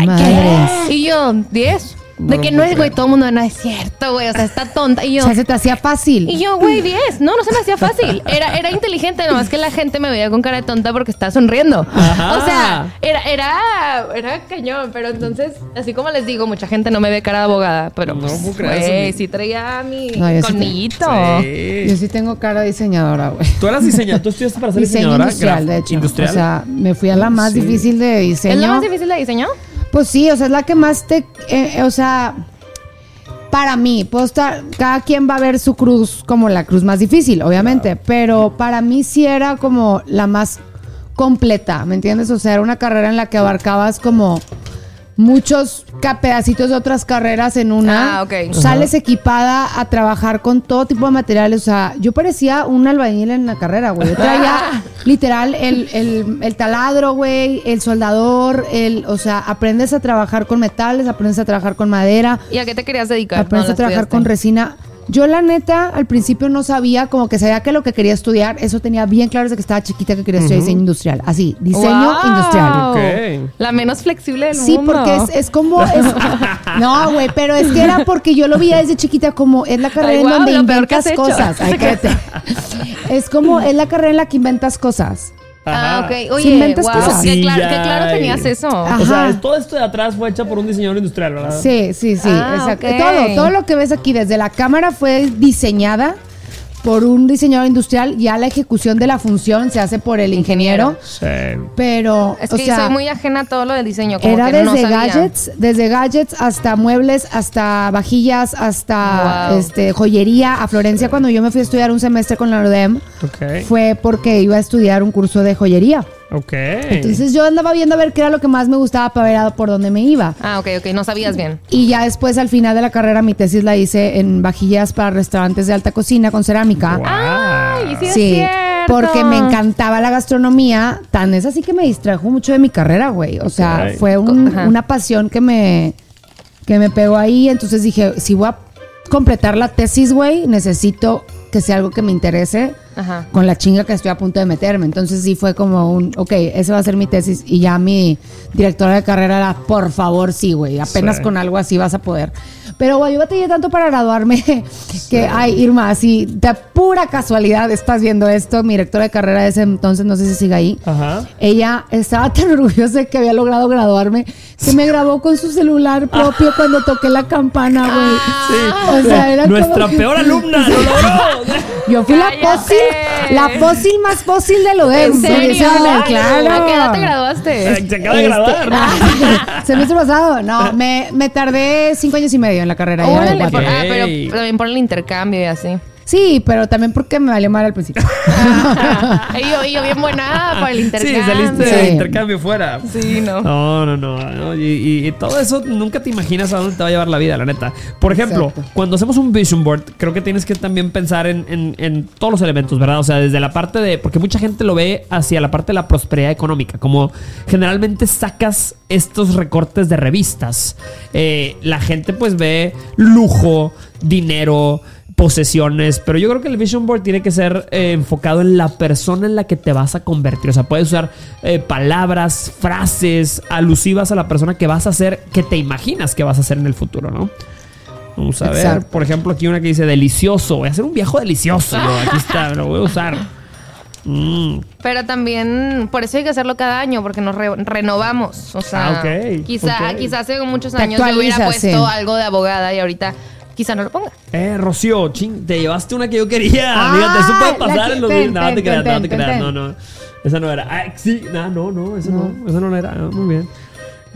S2: Madres.
S3: Y yo, ¿diez?
S1: No
S3: De que no es, güey, todo el mundo, no es cierto, güey, o sea, está tonta. Y
S2: O
S3: yo,
S2: sea, se te hacía fácil.
S3: y yo, güey, 10. No, no se me hacía fácil. Era, era inteligente, nomás que la gente me veía con cara de tonta porque estaba sonriendo.
S1: Ajá.
S3: O sea, era, era, era cañón. Pero entonces, así como les digo, mucha gente no me ve cara de abogada. Pero,
S1: No
S3: pues, güey, sí traía mi
S2: No, yo sí. Yo
S1: Sí.
S2: sí tengo cara de diseñadora, güey.
S1: Tú eras diseñadora. Tú estudiaste para ser
S2: Diseño
S1: diseñadora.
S2: industrial,
S1: graf-
S2: de hecho.
S1: Industrial.
S2: O sea, me fui a la más
S1: Sí.
S2: difícil de diseño.
S3: ¿Es la más difícil de diseño?
S2: Pues sí, o sea, es la que más te. eh, o sea, para mí, puedo estar. Cada quien va a ver su cruz como la cruz más difícil, obviamente. Pero para mí sí era como la más completa, ¿me entiendes? O sea, era una carrera en la que abarcabas como muchos pedacitos de otras carreras en una.
S3: Ah, ok.
S2: Sales equipada a trabajar con todo tipo de materiales. O sea, yo parecía un albañil en la carrera, güey. Yo traía literal el, el- el taladro, güey, el soldador, el, o sea, aprendes a trabajar con metales, aprendes a trabajar con madera,
S3: ¿Y a qué te querías dedicar?
S2: aprendes
S3: No,
S2: a trabajar
S3: estudiaste.
S2: con resina. Yo la neta al principio no sabía, como que sabía que lo que quería estudiar, eso tenía bien claro desde que estaba chiquita que quería estudiar diseño industrial, así, diseño
S3: ¡Wow!
S2: industrial.
S1: Ok.
S3: La menos flexible del
S2: Sí,
S3: mundo.
S2: porque es, es como. es- no, güey, pero es que era porque yo lo veía desde chiquita como es la carrera
S3: Ay,
S2: en
S3: guau,
S2: donde inventas cosas. Ay, es como es la carrera en la que inventas cosas.
S3: Ah, ok. Oye,
S2: inventas
S3: wow,
S2: cosas.
S3: qué,
S1: Sí, ya
S3: qué claro tenías eso.
S1: O sea, todo esto de atrás fue hecho por un diseñador industrial, ¿verdad?
S2: Sí, sí, sí.
S3: Ah,
S2: exacto. Todo, todo lo que ves aquí desde la cámara fue diseñada por un diseñador industrial. Ya la ejecución de la función se hace por el ingeniero.
S1: Sí.
S2: Pero,
S3: Es
S2: o
S3: que
S2: sea,
S3: soy muy ajena a todo lo del diseño. Como
S2: Era
S3: que
S2: desde gadgets, desde gadgets hasta muebles, hasta vajillas, hasta
S3: Wow.
S2: este joyería. A Florencia cuando yo me fui a estudiar un semestre con la UDEM fue porque iba a estudiar un curso de joyería.
S1: Ok.
S2: Entonces yo andaba viendo a ver qué era lo que más me gustaba para ver a por dónde me iba.
S3: Ah, ok, ok. No sabías bien.
S2: Y ya después al final de la carrera mi tesis la hice en vajillas para restaurantes de alta cocina con cerámica.
S1: Wow.
S3: Ay, sí, es
S2: Sí,
S3: cierto.
S2: porque me encantaba la gastronomía, tan es así que me distrajo mucho de mi carrera, güey. O sea, fue un- una pasión que me, que me pegó ahí. Entonces dije, si voy a completar la tesis, güey, necesito que sea algo que me interese
S3: Ajá.
S2: con la chinga que estoy a punto de meterme. Entonces sí fue como un, ok, esa va a ser mi tesis. Y ya mi directora de carrera era, por favor, sí, güey, apenas
S1: Sí.
S2: con algo así vas a poder. Pero, güey, yo batallé tanto para graduarme que, ay, Irma, así de pura casualidad estás viendo esto. Mi directora de carrera de ese entonces, no sé si sigue ahí.
S1: Ajá.
S2: Ella estaba tan orgullosa de que había logrado graduarme que me grabó con su celular propio cuando toqué la campana, güey.
S1: Sí.
S2: O sea, era como
S1: Nuestra
S2: que-
S1: peor alumna lo logró.
S2: Yo fui la
S3: ¡Cállate!
S2: La fósil más fósil de lo de
S3: ¿En serio?
S2: claro.
S3: ¿A qué edad te graduaste?
S1: Se acaba de
S2: Este,
S1: graduar.
S2: ah, semestre pasado, no, me, me tardé cinco años y medio en la carrera. ya de
S3: Órale,
S2: cuatro.
S3: por- ah, pero también por el intercambio y así.
S2: Sí, pero también porque me valió mal al principio.
S3: y, yo, y yo bien buena para el
S1: Sí,
S3: intercambio.
S1: saliste
S2: Sí.
S1: de intercambio fuera.
S3: Sí, no.
S1: No, no, no. no, Y, y- y todo eso nunca te imaginas a dónde te va a llevar la vida, la neta. Por ejemplo,
S2: Exacto.
S1: cuando hacemos un vision board, creo que tienes que también pensar en, en- en todos los elementos, ¿verdad? O sea, desde la parte de. Porque mucha gente lo ve hacia la parte de la prosperidad económica. Como generalmente sacas estos recortes de revistas. eh, la gente pues ve lujo, dinero posesiones, pero yo creo que el vision board tiene que ser eh, enfocado en la persona en la que te vas a convertir. O sea, puedes usar eh, palabras, frases alusivas a la persona que vas a ser, que te imaginas que vas a ser en el futuro, ¿no? Vamos a ver,
S2: Exacto.
S1: por ejemplo, aquí una que dice delicioso. Voy a hacer un viejo delicioso. yo. Aquí está, lo voy a usar. Mm,
S3: Pero también, por eso hay que hacerlo cada año, porque nos re- renovamos. O sea,
S1: Ah, ok,
S3: quizá,
S1: ok.
S3: quizá hace muchos años yo hubiera puesto algo de abogada y ahorita quizá no lo ponga.
S1: Eh, Rocío, ching, te llevaste una que yo quería.
S2: Ah,
S1: Fíjate, eso puede pasar en los
S2: ten,
S1: No, te creas,
S2: ten,
S1: no te creas. No, no. Esa no era. Ah, sí, no, no, no, esa no. Esa no era. Ah, muy bien.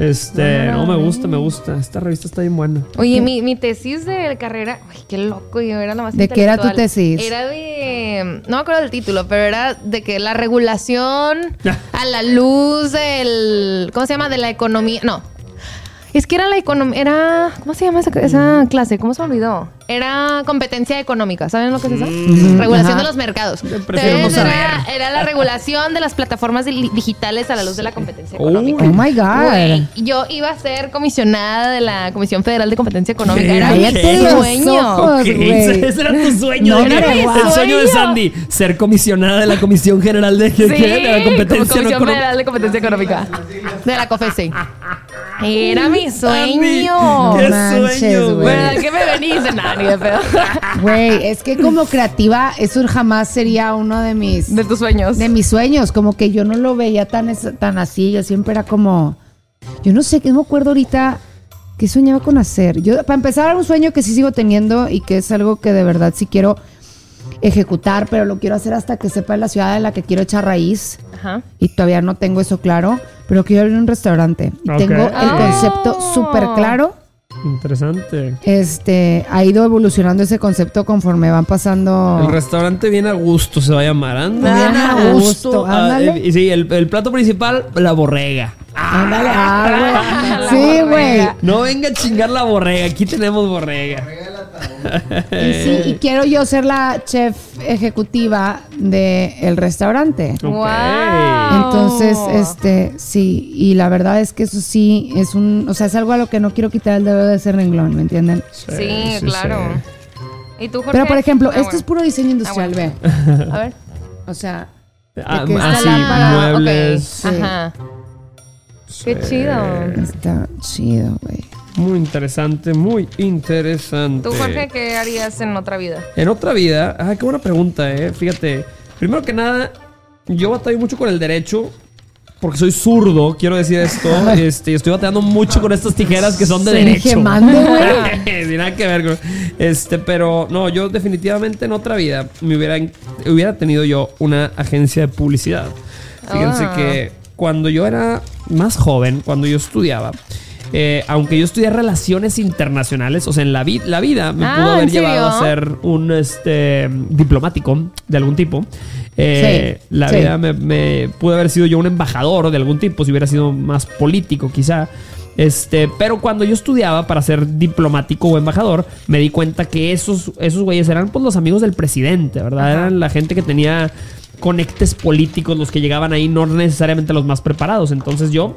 S1: Este, no, me gusta, me gusta. Esta revista está bien buena.
S3: Oye, mi, mi tesis de carrera, uy, qué loco, yo era la más
S2: ¿De qué era tu tesis?
S3: Era de, no me acuerdo del título, pero era de que la regulación a la luz del, ¿cómo se llama? De la economía, no. Es que era la economía, era, ¿cómo se llama esa, esa clase? ¿Cómo se me olvidó? Era competencia económica, ¿saben lo que es eso? Regulación
S2: Ajá.
S3: de los mercados.
S1: prefiero no
S3: Entonces,
S1: saber.
S3: era, era la regulación de las plataformas di- digitales a la luz de la competencia
S1: Oh.
S3: económica.
S2: Oh my God.
S3: Yo iba a ser comisionada de la Comisión Federal de Competencia Económica. Era mi sueño.
S1: ese era tu sueño.
S2: No, era
S1: el sueño de. Sandy, ser comisionada de la Comisión General de, ¿qué?
S3: Sí,
S1: de la competencia
S3: Comisión
S1: económica.
S3: Federal de Competencia Económica. De la COFESE. Era mi sueño.
S1: qué
S2: manches,
S1: sueño,
S2: güey.
S1: güey.
S3: ¿Verdad que me venís de pedo?
S2: Güey, es que como creativa, eso jamás sería uno de mis,
S3: De tus sueños.
S2: de mis sueños. Como que yo no lo veía tan, es- tan así. Yo siempre era como. Yo no sé, que no me acuerdo ahorita qué soñaba con hacer. Yo, para empezar, era un sueño que sí sigo teniendo y que es algo que de verdad sí quiero ejecutar, pero lo quiero hacer hasta que sepa la ciudad en la que quiero echar raíz.
S3: Ajá.
S2: Y todavía no tengo eso claro, pero quiero abrir un restaurante. Y tengo el
S3: Oh.
S2: concepto súper claro.
S1: Interesante.
S2: Este, ha ido evolucionando ese concepto conforme van pasando.
S1: El restaurante bien a gusto se va a llamar. Anda
S2: Bien a gusto.
S1: Ah, eh, y sí, el, el plato principal, la borrega.
S2: Ándale, ah, güey. Sí, güey.
S1: No venga a chingar la borrega. Aquí tenemos borrega.
S2: Y sí, y quiero yo ser la chef ejecutiva del restaurante.
S3: Wow.
S2: Entonces, este, sí, y la verdad es que eso sí es un, o sea, es algo a lo que no quiero quitar el dedo de ese renglón, ¿me entienden?
S3: Sí, claro. ¿Y tú, Jorge?
S2: Pero por ejemplo,
S3: Ah,
S2: esto
S3: bueno.
S2: es puro diseño industrial,
S3: bueno.
S2: ve.
S3: A ver.
S2: O sea,
S1: Ah,
S2: que
S1: ah, muebles.
S2: Sí.
S3: Ajá. Qué chido.
S2: está chido, güey.
S1: Muy interesante, muy interesante.
S3: ¿Tú, Jorge, qué harías en otra vida?
S1: En otra vida, ah, qué buena pregunta, eh. Fíjate, primero que nada, yo batallo mucho con el derecho. Porque soy zurdo, quiero decir esto. Este, estoy batallando mucho con estas tijeras que son de
S2: Se
S1: derecho.
S2: gemando, güey.
S1: Sin nada que ver con. Este, pero no, yo definitivamente en otra vida me hubiera, hubiera tenido yo una agencia de publicidad. Fíjense
S3: Ah.
S1: que cuando yo era más joven, cuando yo estudiaba, eh, aunque yo estudié relaciones internacionales, o sea, en la, la vida me
S3: Ah,
S1: pudo haber llevado a ser un este, diplomático de algún tipo. Eh,
S2: Sí,
S1: la
S2: sí.
S1: vida me, me pudo haber sido yo un embajador de algún tipo, si hubiera sido más político quizá. Este, pero cuando yo estudiaba para ser diplomático o embajador, me di cuenta que esos, esos güeyes eran pues los amigos del presidente, ¿verdad? Eran la gente que tenía conectes políticos, los que llegaban ahí, no necesariamente los más preparados. Entonces yo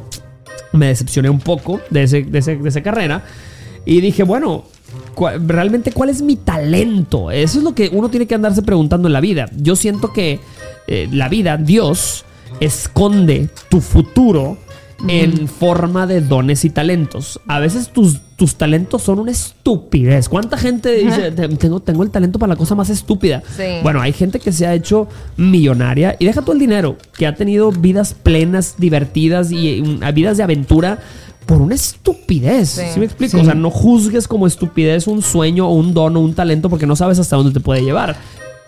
S1: me decepcioné un poco de, ese, de, ese- de esa carrera y dije, bueno, realmente cuál es mi talento. Eso es lo que uno tiene que andarse preguntando en la vida. Yo siento que eh, la vida, Dios, esconde tu futuro en forma de dones y talentos. A veces tus, tus talentos son una estupidez. ¿Cuánta gente dice, "Te- tengo, tengo el talento para la cosa más estúpida?
S3: Sí.
S1: Bueno, hay gente que se ha hecho millonaria y deja todo el dinero, que ha tenido vidas plenas, divertidas y mm, vidas de aventura por una estupidez.
S3: Sí.
S1: ¿Sí, me explico?
S2: Sí.
S1: O sea, no juzgues como estupidez un sueño o un don o un talento porque no sabes hasta dónde te puede llevar.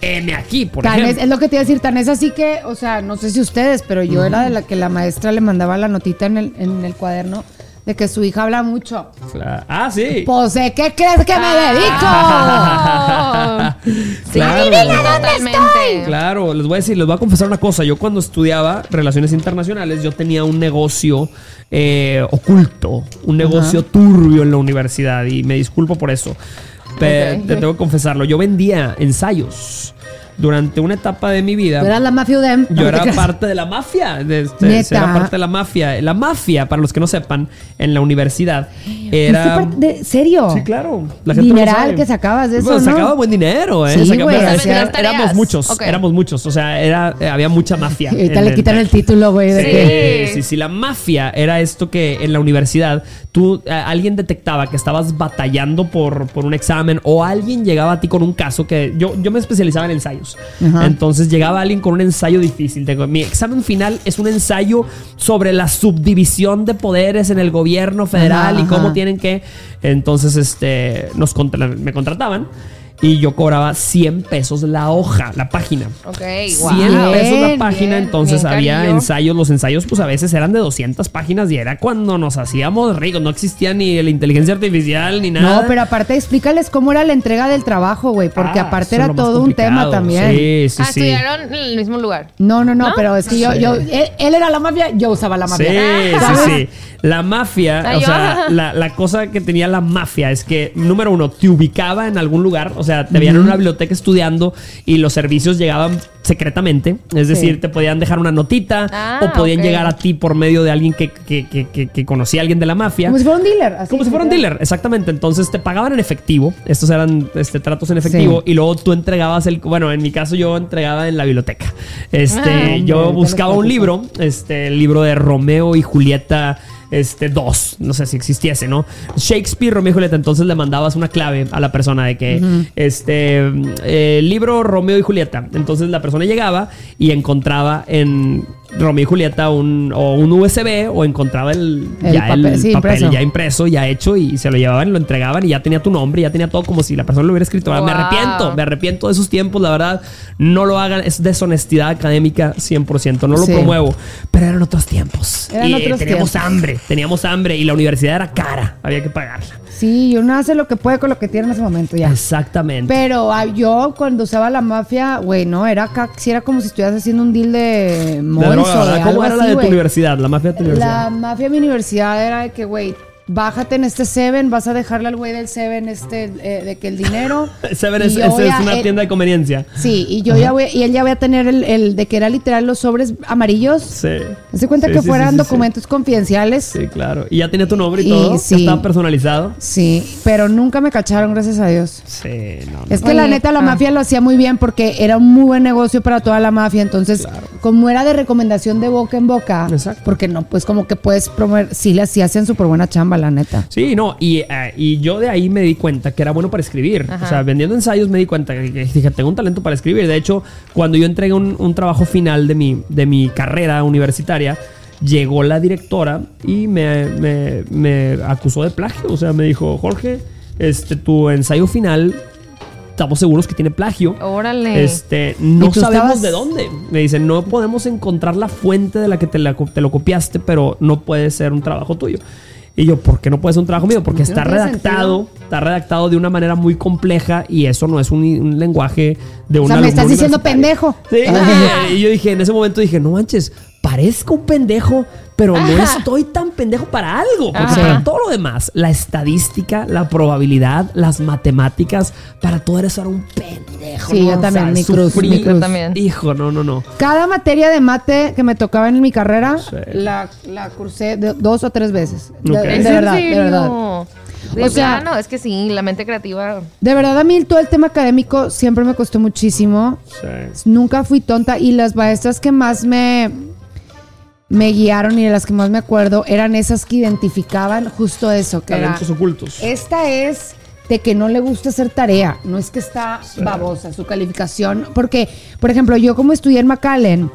S1: M aquí, por
S2: Tan es,
S1: ejemplo.
S2: es lo que te iba a decir, tan es así que, o sea, no sé si ustedes, pero yo era de la que la maestra le mandaba la notita en el, en el cuaderno de que su hija habla mucho.
S1: Claro. Ah, sí.
S2: Pues, ¿de qué crees que me
S3: Ah.
S2: dedico?
S3: Sí,
S1: Claro.
S3: totalmente.
S1: Claro, les voy a decir, les voy a confesar una cosa. Yo cuando estudiaba relaciones internacionales, yo tenía un negocio eh, oculto, un negocio turbio en la universidad y me disculpo por eso. Pero
S3: Ok.
S1: te tengo que confesarlo. Yo vendía ensayos durante una etapa de mi vida.
S2: Tú eras la mafia de No,
S1: Yo era
S2: creas.
S1: parte de la mafia. de
S2: Neta.
S1: Era parte de la mafia. La mafia, para los que no sepan, en la universidad
S2: ¿Fuiste
S1: era.
S2: parte de- ¿Serio?
S1: Sí, claro. La gente
S2: Dineral que sacabas de eso,
S1: Bueno,
S2: ¿no?
S1: Sacaba buen dinero, ¿eh?
S2: Sí,
S1: Sacaba- era- era- éramos muchos, éramos muchos. O sea, era, eh, había mucha mafia.
S2: Y ahorita le quitan el título, güey. de
S1: Sí,
S2: que-
S1: sí, sí, La mafia era esto que en la universidad tú, eh, alguien detectaba que estabas batallando por, por un examen o alguien llegaba a ti con un caso que yo, yo me especializaba en ensayos.
S2: Ajá.
S1: Entonces llegaba alguien con un ensayo difícil. Mi examen final es un ensayo sobre la subdivisión de poderes en el gobierno federal
S2: Ajá,
S1: y cómo
S2: ajá.
S1: tienen que. Entonces, este, nos contra- me contrataban. Y yo cobraba 100 pesos la hoja, la página.
S3: Ok,
S1: 100
S3: wow.
S1: pesos la página,
S3: bien,
S1: entonces
S3: bien
S1: había ensayos, los ensayos pues a veces eran de 200 páginas y era cuando nos hacíamos ricos, no existía ni la inteligencia artificial ni nada.
S2: No, pero aparte explícales cómo era la entrega del trabajo, güey, porque
S1: Ah,
S2: aparte era todo un tema también.
S1: Sí, sí,
S3: ah,
S1: sí.
S3: estudiaron en el mismo lugar.
S2: No, no, no,
S3: ¿No?
S2: pero es que yo,
S1: Sí.
S2: yo, él, él era la mafia, yo usaba la
S1: Sí,
S2: mafia.
S1: sí,
S2: ¿Sabes?
S1: sí. La mafia, o sea,
S3: va.
S1: la, la cosa que tenía la mafia es que, número uno, te ubicaba en algún lugar, o sea, te veían en una biblioteca estudiando y los servicios llegaban secretamente, es decir, te podían dejar una notita
S3: Ah,
S1: o podían llegar a ti por medio de alguien que, que, que, que- que conocía a alguien de la mafia.
S2: Como si fuera un dealer. así,
S1: Como si fuera un dealer, exactamente. Entonces te pagaban en efectivo. Estos eran este, tratos en efectivo.
S2: Sí.
S1: Y luego tú entregabas el. Bueno, en mi caso yo entregaba en la biblioteca. Este,
S3: Ah,
S1: yo
S2: hombre,
S1: buscaba un libro. Este, el libro de Romeo y Julieta. Este, dos, no sé si existiese, ¿no? Shakespeare, Romeo y Julieta, entonces le mandabas una clave a la persona de que, este, eh, libro Romeo y Julieta. Entonces la persona llegaba y encontraba en Romeo y Julieta un, o un USB o encontraba el,
S2: El
S1: ya
S2: papel,
S1: el
S2: sí,
S1: papel
S2: impreso.
S1: ya impreso, ya hecho y se lo llevaban, lo entregaban y ya tenía tu nombre, ya tenía todo como si la persona lo hubiera escrito. Me
S3: Wow.
S1: arrepiento, me arrepiento de esos tiempos, la verdad. No lo hagan, es deshonestidad académica 100%, no lo
S2: Sí.
S1: promuevo. Pero eran otros tiempos.
S2: Eran
S1: y
S2: otros
S1: teníamos
S2: tiempos.
S1: hambre, teníamos hambre y la universidad era cara, había que pagarla.
S2: Sí, y uno hace lo que puede con lo que tiene en ese momento ya.
S1: Exactamente.
S2: Pero ah, yo cuando usaba la mafia, güey, no, era, sí era como si estuvieras haciendo un deal de
S1: ¿Cómo era la de tu universidad? La mafia de tu
S2: La
S1: universidad.
S2: mafia de mi universidad era de que, güey, bájate en este Seven, vas a dejarle al güey del Seven este, eh, de que el dinero.
S1: Seven es, una tienda de conveniencia.
S2: Sí, y yo ya voy, y él ya voy a tener el, el de que era literal los sobres amarillos.
S1: Sí.
S2: Se cuenta
S1: Sí,
S2: que
S1: sí,
S2: fueran
S1: sí, sí,
S2: documentos confidenciales.
S1: Sí. Claro. Y ya tenía tu nombre y,
S2: Y
S1: todo.
S2: sí.
S1: Ya estaba personalizado.
S2: Sí, pero nunca me cacharon, gracias a Dios.
S1: Sí, no. no.
S2: Es que
S3: Oye,
S2: la neta la
S3: ah.
S2: mafia lo hacía muy bien porque era un muy buen negocio para toda la mafia. Entonces, como era de recomendación de boca en boca,
S1: Exacto.
S2: porque no, pues como que puedes promover, sí, le sí hacían súper buena chamba, la neta.
S1: Sí, no, y, eh, y yo de ahí me di cuenta que era bueno para escribir.
S3: Ajá.
S1: O sea, vendiendo ensayos me di cuenta que, dije, tengo un talento para escribir. De hecho, cuando yo entregué un, un trabajo final de mi, de mi carrera universitaria, llegó la directora y me, me- me acusó de plagio. O sea, me dijo, Jorge, este, tu ensayo final, estamos seguros que tiene plagio.
S3: Órale.
S1: Este, no
S2: ¿Y tú
S1: sabemos
S2: estabas-
S1: de dónde. Me dicen, no podemos encontrar la fuente de la que te, la- te lo copiaste, pero no puede ser un trabajo tuyo. Y yo, ¿por qué no puede ser un trabajo mío? Porque
S2: No
S1: está redactado, está redactado de una manera muy compleja y eso no es un, un lenguaje de un
S2: O sea, me estás diciendo pendejo.
S1: Sí,
S2: Ajá.
S1: y yo dije, en ese momento dije, no manches, parezco un pendejo, pero no estoy tan pendejo para algo. Porque
S3: Ajá.
S1: para todo lo demás, la estadística, la probabilidad, las matemáticas, para todo eso era un pendejo.
S2: Sí,
S1: ¿no?
S2: yo
S1: O
S2: también,
S1: sea,
S2: mi cruz,
S1: sufrí.
S2: mi cruz.
S3: Yo también.
S1: Hijo, no, no, no.
S2: Cada materia de mate que me tocaba en mi carrera,
S1: Sí.
S2: la, la cursé de- dos o tres veces. De,
S1: Ok.
S2: de
S3: ¿Es
S2: verdad,
S3: en
S2: de verdad.
S3: De
S2: O sea-
S3: plano, es que sí, la mente creativa.
S2: De verdad, a mí todo el tema académico siempre me costó muchísimo.
S1: Sí.
S2: Nunca fui tonta y las maestras que más me, me guiaron y de las que más me acuerdo eran esas que identificaban justo eso, que era,
S1: Talentos ocultos.
S2: esta es de que no le gusta hacer tarea, no es que está babosa su calificación, porque, por ejemplo, yo como estudié en McAllen,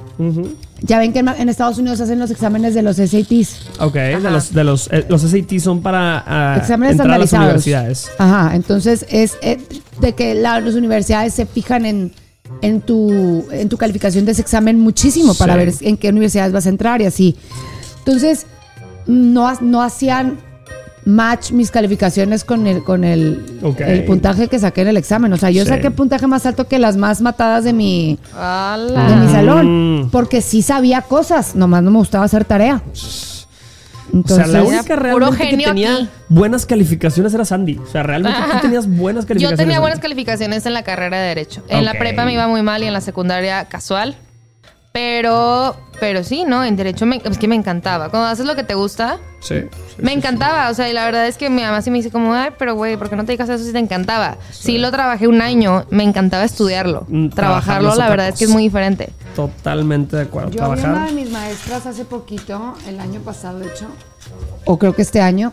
S2: ya ven que en, en Estados Unidos hacen los exámenes de los SATs.
S1: Ok, de los, de los, eh, los SAT son para ah,
S2: exámenes
S1: entrar a las
S2: estandarizados.
S1: universidades.
S2: Ajá, entonces es eh, de que la- las universidades se fijan en, en, tu, en tu calificación de ese examen muchísimo para
S1: Sí.
S2: ver en qué universidades vas a entrar y así. Entonces, no, no hacían match mis calificaciones con el, con el, el puntaje que saqué en el examen. O sea, yo
S1: Sí.
S2: saqué puntaje más alto que las más matadas de mi, de mi
S1: Mm.
S2: salón. Porque sí sabía cosas, nomás no me gustaba hacer tarea.
S1: O sea, la única realmente que tenía
S3: aquí.
S1: buenas calificaciones era Sandy. O sea, realmente tú tenías buenas
S3: Yo
S1: calificaciones.
S3: tenía buenas calificaciones en la carrera de Derecho. En la prepa me iba muy mal y en la secundaria casual. Pero, pero sí, ¿no? En Derecho me, es que me encantaba. Cuando haces lo que te gusta,
S1: Sí. sí,
S3: me
S1: sí,
S3: encantaba. O sea, y la verdad es que mi mamá sí me dice como, ay, pero güey, ¿por qué no te dedicas a eso si te encantaba? Sí, lo trabajé un año, me encantaba estudiarlo.
S1: Mm, trabajarlo
S3: la verdad es que es muy diferente.
S1: Totalmente de acuerdo.
S2: yo vi una de
S1: Trabajar.
S2: mis maestras hace poquito, el año pasado, de hecho, o creo que este año,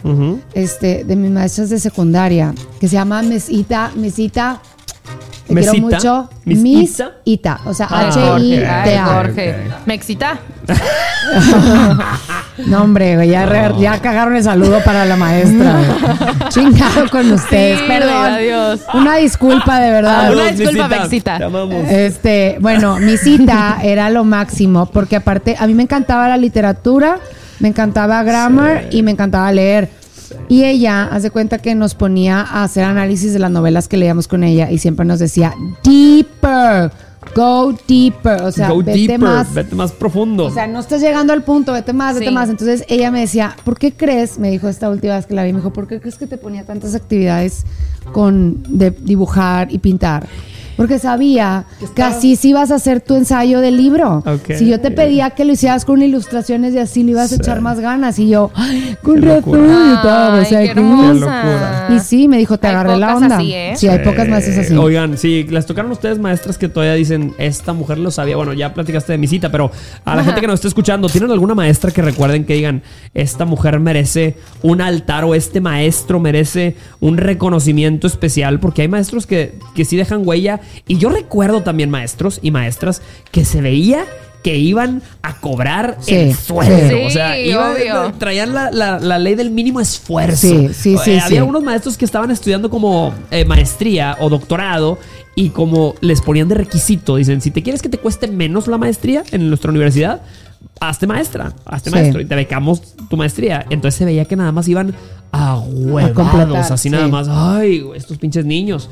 S2: este, de mis maestras de secundaria, que se llama Mesita, Mesita, te quiero
S1: ¿Mesita?
S2: mucho,
S1: ¿Miss
S2: Miss
S1: Ita?
S2: Ita, o sea,
S1: Ah,
S2: H-I-T-A.
S3: Ay,
S1: ok,
S3: Jorge.
S1: ok.
S3: Me excita.
S2: No, hombre, güey, ya, re- ya cagaron el saludo para la maestra. güey. Chingado con ustedes,
S3: Sí,
S2: perdón.
S3: adiós.
S2: Una disculpa, de verdad.
S3: Una disculpa,
S1: Misita.
S3: Bexita.
S1: Te amamos.
S2: Este, bueno, mi cita era lo máximo, porque aparte a mí me encantaba la literatura, me encantaba grammar y me encantaba leer. Y ella, hace cuenta que nos ponía a hacer análisis de las novelas que leíamos con ella y siempre nos decía, deeper, go deeper, o sea,
S1: Go
S2: vete
S1: deeper,
S2: más.
S1: vete más profundo.
S2: O sea, no estás llegando al punto, vete más, vete
S3: Sí.
S2: más. Entonces ella me decía, ¿por qué crees? Me dijo esta última vez que la vi, me dijo, ¿por qué crees que te ponía tantas actividades con de dibujar y pintar? Porque sabía que así sí ibas a hacer tu ensayo del libro. Si yo te pedía que lo hicieras con ilustraciones y así le ibas a
S1: Sí.
S2: echar más ganas. Y yo, ¡ay, con
S1: Qué
S2: razón! o sea,
S3: qué
S1: locura.
S2: Y sí, me dijo, te
S3: Hay
S2: agarré la onda.
S3: así, ¿eh?
S2: Sí, hay pocas maestras así.
S1: Oigan, sí, les tocaron a ustedes maestras que todavía dicen, esta mujer lo sabía. Bueno, ya platicaste de mi cita, pero a la
S3: Ajá.
S1: gente que nos está escuchando, ¿tienen alguna maestra que recuerden que digan, esta mujer merece un altar o este maestro merece un reconocimiento especial? Porque hay maestros que, que sí dejan huella. Y yo recuerdo también maestros y maestras que se veía que iban a cobrar
S2: Sí,
S1: el sueldo.
S3: sí.
S1: o sea,
S3: Sí,
S1: iban-
S3: obvio.
S1: traían la, la- la ley del mínimo esfuerzo.
S2: Sí, sí, sí,
S1: Eh, Había
S2: sí.
S1: unos maestros que estaban estudiando como eh, maestría o doctorado y como les ponían de requisito, dicen, si te quieres que te cueste menos la maestría en nuestra universidad, hazte maestra, hazte
S2: Sí.
S1: maestro y te becamos tu maestría. Entonces se veía que nada más iban a huevados,
S2: completar,
S1: así
S2: sí.
S1: nada más. Ay, estos pinches niños.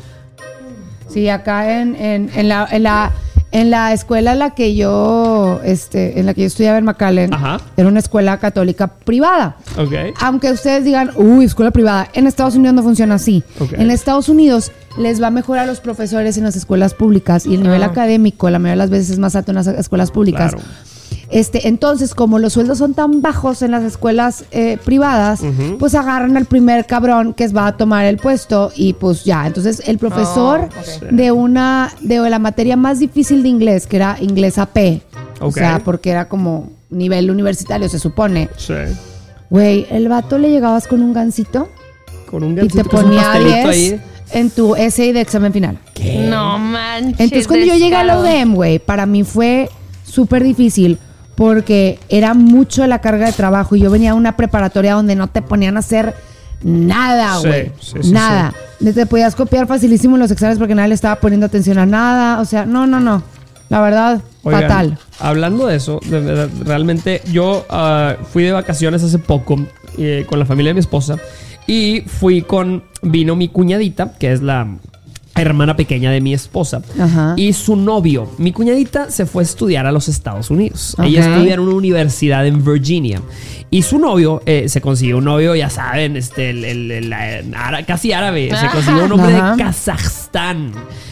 S2: Sí, acá en, en, en la, en, la, en la escuela en la que yo, este, en la que yo estudiaba en McAllen,
S1: Ajá.
S2: era una escuela católica privada.
S1: Ok.
S2: Aunque ustedes digan, uy, escuela privada, en Estados Unidos no funciona así.
S1: Ok.
S2: En Estados Unidos les va mejor a los profesores en las escuelas públicas y el nivel
S3: Ah.
S2: académico la mayoría de las veces es más alto en las escuelas públicas.
S1: Claro.
S2: Este, entonces, como los sueldos son tan bajos en las escuelas eh, privadas, pues agarran al primer cabrón que va a tomar el puesto y pues ya. Entonces, el profesor
S3: Oh,
S1: ok.
S2: de una de la materia más difícil de inglés, que era inglés AP, o
S1: Ok.
S2: sea, porque era como nivel universitario, se supone.
S1: Sí.
S2: Güey, el vato le llegabas con un gancito
S1: Con un
S2: y te
S1: gancito con un
S2: ponía
S1: pastelito
S2: 10
S1: ahí.
S2: en tu essay de examen final.
S3: No manches.
S2: Entonces, cuando yo llegué a la. UDEM, güey, para mí fue súper difícil porque era mucho la carga de trabajo y yo venía a una preparatoria donde no te ponían a hacer nada, güey.
S1: sí, sí,
S2: nada. Te podías copiar facilísimo en los exámenes porque nadie le estaba poniendo atención a nada. O sea, no, no, no. La verdad,
S1: Oigan,
S2: fatal.
S1: Hablando de eso, de verdad, realmente yo ah, fui de vacaciones hace poco eh, con la familia de mi esposa y fui con, vino mi cuñadita, que es la hermana pequeña de mi esposa,
S2: Ajá.
S1: y su novio. Mi cuñadita se fue a estudiar a los Estados Unidos. Ella
S2: Ok.
S1: estudia en una universidad en Virginia. Y su novio eh, se consiguió un novio, ya saben, este, el, casi árabe. Se consiguió un hombre
S2: Ajá.
S1: de Kazajstán.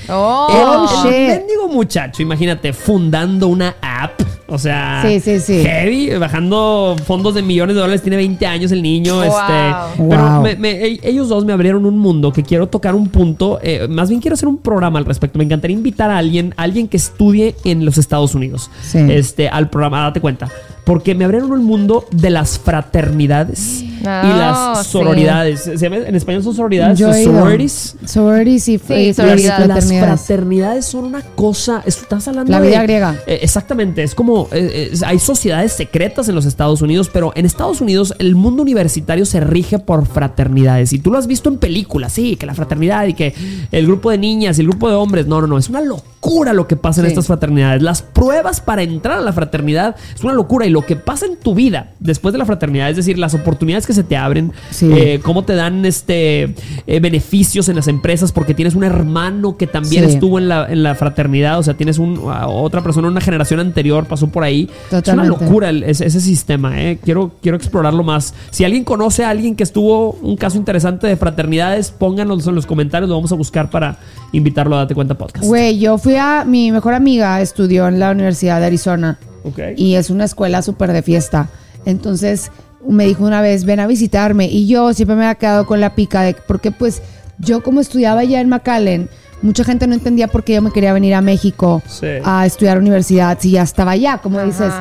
S3: Oh,
S2: Oh,
S1: El- el mendigo muchacho, imagínate, fundando una app. O sea,
S2: Sí, sí, sí.
S1: heavy, bajando fondos de millones de dólares. Tiene 20 años el niño.
S3: Wow.
S1: Este, pero
S2: Wow.
S1: me- me- ellos dos me abrieron un mundo que quiero tocar un punto. eh, más bien quiero hacer un programa al respecto. Me encantaría invitar a alguien, a alguien que estudie en los Estados Unidos. Este, al programa, date cuenta. Porque me abrieron el mundo de las fraternidades
S3: Oh,
S1: y las
S3: sí.
S1: sororidades. ¿Se llama- en español son sororidades,
S2: Yo
S1: sororities.
S2: Sororities y,
S3: Sí,
S2: y
S3: sororidades.
S1: Las
S2: fraternidades.
S1: son una cosa. Estás hablando
S2: La
S1: de-
S2: vida griega.
S1: Eh, exactamente. Es como. eh, eh, hay sociedades secretas en los Estados Unidos, pero en Estados Unidos el mundo universitario se rige por fraternidades. Y tú lo has visto en películas, sí, que la fraternidad y que el grupo de niñas y el grupo de hombres. No, no, no. Es una locura lo que pasa en
S2: Sí.
S1: estas fraternidades. Las pruebas para entrar a la fraternidad es una locura. Y lo que pasa en tu vida después de la fraternidad, es decir, las oportunidades que se te abren,
S2: Sí.
S1: eh, cómo te dan este eh, beneficios en las empresas porque tienes un hermano que también
S2: Sí.
S1: estuvo en la, en la fraternidad, o sea, tienes un, otra persona, una generación anterior pasó por ahí.
S2: Totalmente.
S1: Es una locura el- ese, ese sistema, ¿eh? Quiero, quiero explorarlo más. Si alguien conoce a alguien que estuvo un caso interesante de fraternidades, pónganos en los comentarios, lo vamos a buscar para invitarlo a Date Cuenta Podcast.
S2: Güey, yo fui a. Mi mejor amiga estudió en la Universidad de Arizona.
S1: Ok.
S2: y es una escuela súper de fiesta. Entonces me dijo una vez, ven a visitarme. Y yo siempre me había quedado con la pica de, porque pues yo como estudiaba ya en McAllen, mucha gente no entendía por qué yo me quería venir a México
S1: Sí.
S2: a estudiar universidad si ya estaba allá, como
S3: Ajá.
S2: dices.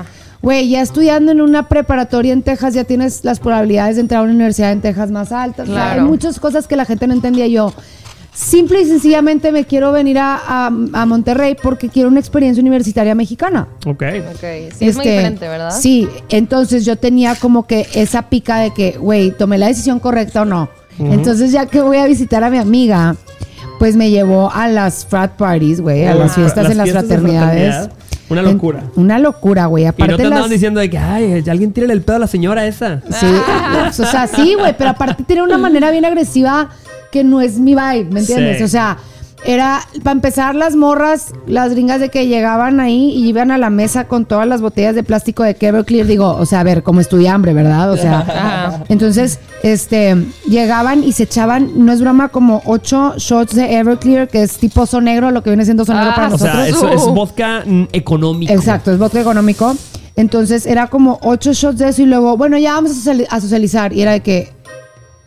S2: Güey, ya estudiando en una preparatoria en Texas ya tienes las probabilidades de entrar a una universidad en Texas más altas. O sea, hay muchas cosas que la gente no entendía yo. Simple y sencillamente me quiero venir a, a- a Monterrey porque quiero una experiencia universitaria mexicana.
S1: Ok.
S3: Ok, sí, es muy
S2: Este,
S3: diferente, ¿verdad?
S2: Sí, entonces yo tenía como que esa pica de que, güey, tomé la decisión correcta o no. Entonces ya que voy a visitar a mi amiga, pues me llevó a las frat parties, güey, a las fiestas
S1: las
S2: en las
S1: fiestas
S2: fraternidades.
S1: fraternidad. Una
S2: En-
S1: locura.
S2: una locura, güey.
S1: Y no
S2: Aparte
S1: te andaban
S2: las...
S1: diciendo de que, ay, alguien tírale el pedo a la señora esa.
S2: Sí, o sea, sí, güey, pero aparte tiene una manera bien agresiva que no es mi vibe, ¿me entiendes?
S1: Sí.
S2: O sea, era, para empezar, las morras, las gringas de que llegaban ahí y iban a la mesa con todas las botellas de plástico de Everclear, digo, o sea, a ver, como estudiambre, ¿verdad? O sea, entonces, este, llegaban y se echaban, no es broma, como ocho shots de Everclear, que es tipo son negro, lo que viene siendo son negro
S3: Ah,
S2: para
S1: O
S2: nosotros.
S1: sea, eso es
S3: Uh.
S1: vodka mm, económico.
S2: Exacto, es vodka económico. Entonces era como ocho shots de eso y luego, bueno, ya vamos a socializar. Y era de que.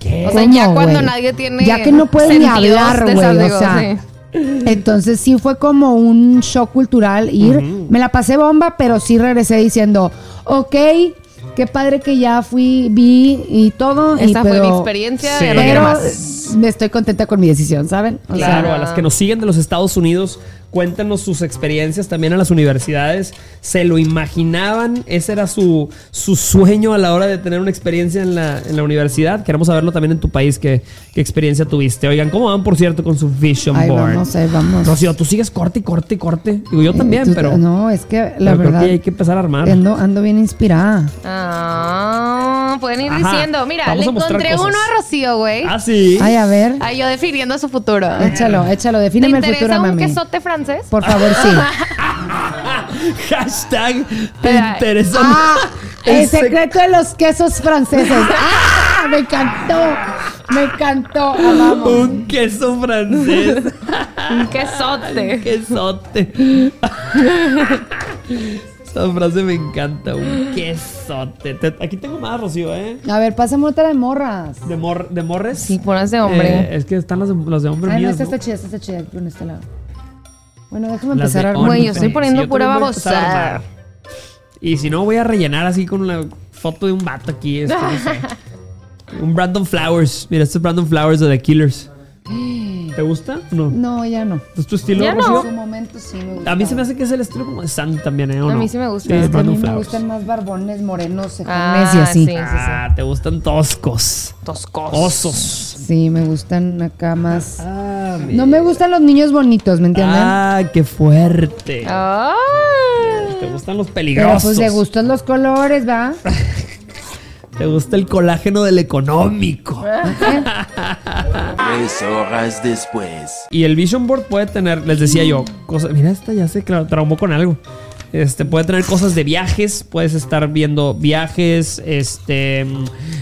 S1: ¿Qué?
S3: O sea,
S2: ¿Cómo,
S3: ya cuando nadie tiene.
S2: Ya que no puedes ni hablar, güey, o sea.
S3: sí.
S2: Entonces sí fue como un shock cultural ir. Me la pasé bomba, pero sí regresé diciendo, ok, qué padre que ya fui, vi y todo. y
S3: Esta fue mi experiencia,
S1: Sí.
S2: Pero me estoy contenta con mi decisión, ¿saben? O sea,
S1: Claro, a las que nos siguen de los Estados Unidos, cuéntanos sus experiencias también en las universidades. ¿Se lo imaginaban? ¿Ese era su, su sueño a la hora de tener una experiencia en la, en la universidad? Queremos saberlo también en tu país, qué, qué experiencia tuviste. Oigan, ¿cómo van, por cierto, con su Vision
S2: Ay,
S1: Board?
S2: vamos, ahí vamos.
S1: Rocío, tú sigues corte y corte y corte. Digo, yo también,
S2: Tú-
S1: pero,
S2: No, es que la
S1: pero creo
S2: verdad.
S1: que hay que empezar a armar.
S2: Ando, ando bien inspirada.
S3: Ah, pueden ir
S1: Ajá.
S3: diciendo. Mira,
S1: Vamos
S3: le
S1: a mostrar
S3: encontré
S1: cosas.
S3: uno a Rocío, güey.
S1: Ah, sí.
S2: Ay, a ver.
S3: Ay, yo definiendo su futuro.
S2: Échalo, échalo.
S3: ¿Te
S2: Defíneme el
S3: interesa
S2: futuro,
S3: un
S2: mami.
S3: quesote francés?
S2: Por favor, sí.
S1: Hashtag te
S3: Espera.
S1: interesa.
S2: Ah, el
S1: El sec-
S2: secreto de los quesos franceses. ¡Ah! Me encantó. Me encantó. Amamos.
S1: Un queso francés.
S3: Un quesote.
S1: quesote. Esa frase me encanta, un quesote. Te- aquí tengo más, Rocío, ¿eh?
S2: A ver, pásame otra de morras.
S1: De, mor- de morres.
S3: Sí, ponas de hombre.
S1: Eh, es que están los de, los de hombre
S2: Ay, no,
S1: míos,
S2: esta
S1: ¿no?
S2: está chida, esta está chida. Aquí con este lado. Bueno, déjame
S1: Las de
S2: empezar a
S1: hombre.
S3: Güey, yo estoy poniendo
S1: yo
S3: pura
S1: también voy a empezar a
S3: babosada.
S1: armar. Y si no, voy a rellenar así con la foto de un vato aquí. este, no sé. un Brandon Flowers. Mira, este es Brandon Flowers de The Killers. ¿Te gusta? No.
S2: No, ya no.
S1: ¿Es tu estilo,
S3: Ya no.
S2: En su momento sí me gusta.
S1: A mí se me hace que es el estilo como de Sam también, ¿eh? ¿O
S3: A
S1: no?
S3: mí sí me gusta.
S1: Sí,
S2: a mí me gustan más barbones, morenos, cejones
S3: Ah,
S2: y así.
S3: sí.
S1: Ah, te gustan toscos.
S3: Toscos.
S1: Osos.
S2: Sí, me gustan acá más.
S1: Ah,
S2: No me gustan los niños bonitos, ¿me entienden?
S1: Ah, qué fuerte. Te gustan los
S2: Pero
S1: peligrosos.
S2: pues le gustan los colores, ¿va?
S1: Te gusta el colágeno del económico.
S4: Tres horas después.
S1: Y el Vision Board puede tener, les decía yo, cosas. Mira, esta ya se traumó con algo. Este, puede tener cosas de viajes, puedes estar viendo viajes, este,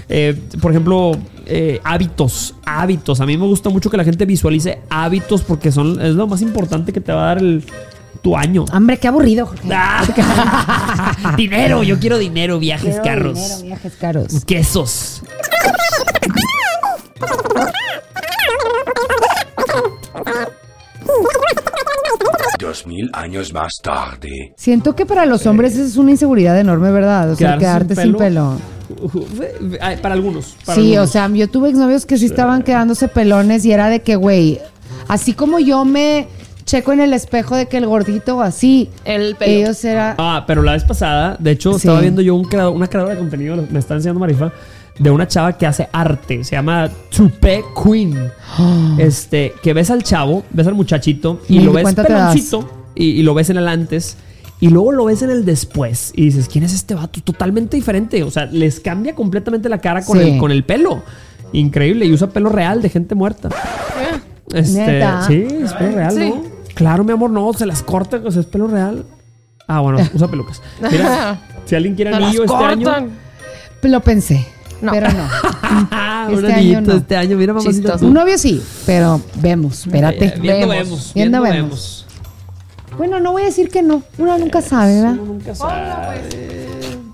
S1: eh, por ejemplo, eh, hábitos, hábitos. A mí me gusta mucho que la gente visualice hábitos porque son, es lo más importante que te va a dar el, tu año.
S2: Hombre, qué aburrido, Jorge.
S1: Ah, dinero, yo quiero dinero, viajes,
S2: Quiero
S1: carros,
S2: dinero, viajes caros.
S1: quesos.
S4: Dos mil años más tarde.
S2: Siento que para los hombres es una inseguridad enorme, ¿verdad? O sea,
S1: Quedarse
S2: quedarte
S1: sin
S2: sin
S1: pelo. Ay, Para algunos. para
S2: Sí,
S1: algunos.
S2: o sea, yo tuve exnovios que sí estaban quedándose pelones y era de que, güey, así como yo me checo en el espejo de que el gordito o así,
S3: El pelo.
S2: ellos era...
S1: Ah, pero la vez pasada, de hecho,
S2: Sí.
S1: estaba viendo yo un creador- una creadora de contenido, me está enseñando Marifa, de una chava que hace arte. Se llama Tupe Queen. Este, que ves al chavo, ves al muchachito y lo ves peloncito y, y lo ves en el antes. Y luego lo ves en el después y dices, ¿quién es este vato? Totalmente diferente. O sea, les cambia completamente la cara con,
S2: Sí.
S1: el, con el pelo. Increíble. Y usa pelo real de gente muerta. Este,
S2: ¿Neta?
S1: sí, es pelo real,
S3: Sí.
S1: ¿no? Claro, mi amor, no, se las corta, o sea, es pelo real. Ah, bueno, usa pelucas. Mira, si alguien quiere anillo este año.
S3: cortan.
S2: Lo pensé,
S3: No.
S2: pero no.
S1: Ah,
S2: Este
S1: un
S2: año no.
S1: este año. Mira, mamacita.
S2: Un novio sí, pero vemos, espérate.
S1: Viendo
S3: Vemos.
S1: vemos.
S2: Viendo
S1: Viendo
S2: vemos.
S1: vemos.
S2: Bueno, no voy a decir que no. Uno nunca sabe, ¿verdad?
S1: Uno nunca sabe.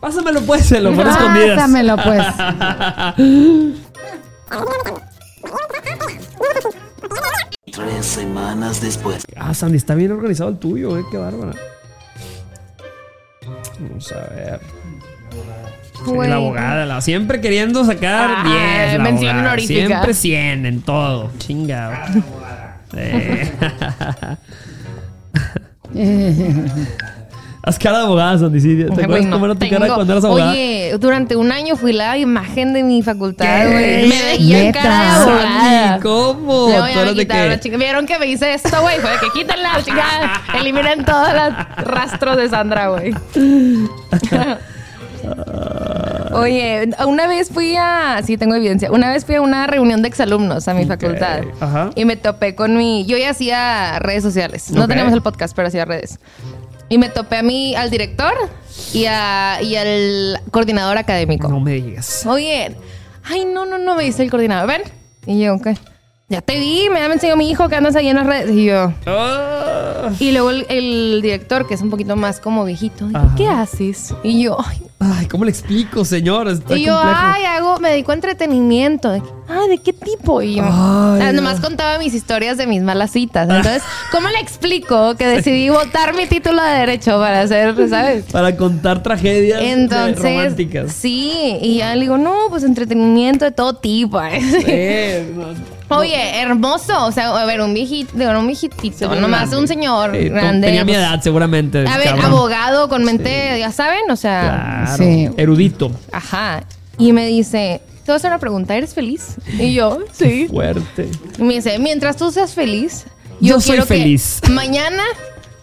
S1: Pásamelo pues, se lo pone escondidas.
S2: Pásamelo, pues.
S4: Tres semanas después.
S1: Ah, Sandy, está bien organizado el tuyo, eh. Qué bárbara. Vamos a ver. Sí,
S3: Güey.
S1: la abogada, la- siempre queriendo sacar
S3: Ah,
S1: 10. la
S3: mención
S1: abogada.
S3: honorífica.
S1: Siempre 100 en todo. Chingado. Eh. Haz cara de abogada, Sandy. ¿Te acuerdas
S3: güey, no
S1: cómo era tu cara
S3: tengo.
S1: cuando eras abogada?
S3: Oye, durante un año fui la imagen de mi facultad, güey. Me veía cara de abogada.
S1: ¿cómo? ¿Tú
S3: ya me quitaron
S1: qué?
S3: la chica. Vieron que me hice esto, güey. Fue de que quítenla, chingada. Eliminen todos los rastros de Sandra, güey. Oye, una vez fui a. Sí, tengo evidencia. Una vez fui a una reunión de exalumnos a mi facultad.
S1: Ajá.
S3: Y me topé con mi. Yo ya hacía redes sociales. No
S1: Ok.
S3: teníamos el podcast, pero hacía redes. Y me topé a mí, al director y, a, y al coordinador académico.
S1: No me digas.
S3: Oye, ay, no, no, no, me dice el coordinador. Ven. Y yo, ¿qué? Ya te vi, me me enseñó mi hijo que andas ahí en las redes. Y yo.
S1: Ah.
S3: Y luego el, el director, que es un poquito más como viejito, dijo. ¿qué haces? Y yo, ay,
S1: Ay, ¿cómo le explico, señor? Está
S3: y yo,
S1: complejo.
S3: ay, hago, me dedico a entretenimiento. Ay, ¿de qué tipo? Y yo,
S1: Ay,
S3: ah, nomás
S1: no.
S3: contaba mis historias de mis malas citas. Entonces, ¿cómo le explico que decidí votar mi título de derecho para hacer, ¿sabes?
S1: Para contar tragedias eh,
S3: Entonces,
S1: románticas.
S3: sí, y ya le digo, no, pues entretenimiento de todo tipo.
S1: no.
S3: Oye, hermoso. O sea, a ver, un viejito, un viejitito, nomás
S1: grande.
S3: un señor
S1: Eh,
S3: grande.
S1: Tenía mi
S3: pues,
S1: edad, seguramente.
S3: A ver,
S1: cabrón.
S3: abogado con mente, ya saben, o sea,
S1: Claro.
S2: Sí.
S1: Erudito.
S3: ajá. Y me dice, te voy a hacer una pregunta, ¿eres feliz? Y yo, sí.
S1: Fuerte.
S3: Y me dice, mientras tú seas feliz,
S1: Yo
S3: yo,
S1: soy feliz.
S3: mañana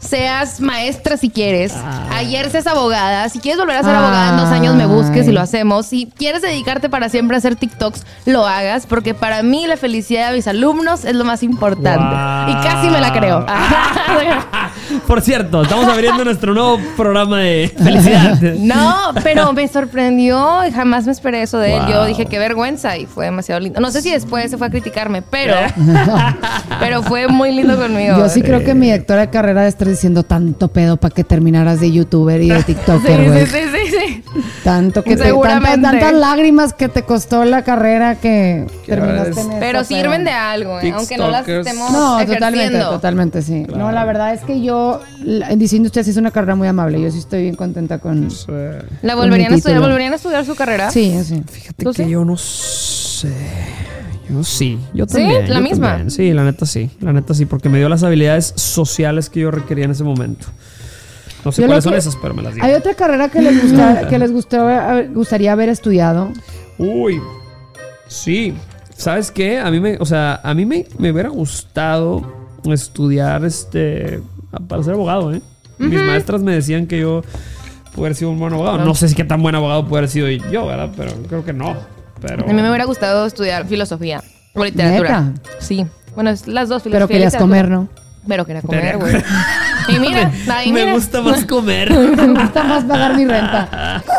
S3: seas maestra si quieres.
S1: Ah.
S3: Ayer seas abogada. Si quieres volver a ser abogada en dos años, me busques y lo hacemos. Si quieres dedicarte para siempre a hacer TikToks, lo hagas. Porque para mí la felicidad de mis alumnos es lo más importante.
S1: Wow.
S3: Y casi me la creo.
S1: Por cierto, estamos abriendo nuestro nuevo programa de felicidad.
S3: No, pero me sorprendió y jamás me esperé eso de él.
S1: Wow.
S3: Yo dije qué vergüenza y fue demasiado lindo. No sé si después se fue a criticarme, pero, pero fue muy lindo conmigo.
S2: Yo sí creo que mi directora de carrera de estar diciendo tanto pedo para que terminaras de youtuber y de
S3: Sí,
S2: tiktoker, güey.
S3: sí, sí, sí, sí.
S2: Tanto que te, tantas, tantas lágrimas que te costó la carrera que terminaste en
S3: Pero sirven de algo, ¿eh? aunque no las estemos
S2: No,
S3: ejerciendo.
S2: totalmente, totalmente, sí. No, la verdad es que yo, la- diciendo usted, sí es una carrera muy amable. Yo sí estoy bien contenta con...
S3: ¿La volverían
S2: Con mi
S3: a estudiar? ¿Volverían a estudiar su carrera?
S2: Sí, sí.
S1: Fíjate
S3: ¿Tú
S1: que
S3: sí?
S1: yo no sé. Yo sí. Yo
S3: ¿Sí?
S1: también.
S3: ¿La
S1: yo
S3: misma?
S1: también. Sí, la neta sí. La neta sí, porque me dio las habilidades sociales que yo requería en ese momento. No sé
S2: Yo
S1: cuáles son esas, pero me las dio.
S2: Hay otra carrera que les, gusta, que les gustaría haber estudiado.
S1: Uy, sí. ¿Sabes qué? A mí me, o sea, a mí me, me hubiera gustado estudiar este para ser abogado, ¿eh? Mis maestras me decían que yo pudiera haber sido un buen abogado. No sé si qué tan buen abogado pudiera haber sido yo, ¿verdad? Pero creo que no. Pero
S3: A mí me hubiera gustado estudiar filosofía o literatura.
S2: ¿Neta?
S3: Sí. Bueno, es las dos,
S2: Pero
S3: filosofía y
S2: querías
S3: literatura.
S2: comer, ¿no?
S3: Pero quería
S1: Quería
S3: comer, güey. Y mira, ahí
S1: me
S3: mira.
S1: gusta más comer.
S2: Me gusta más pagar mi renta.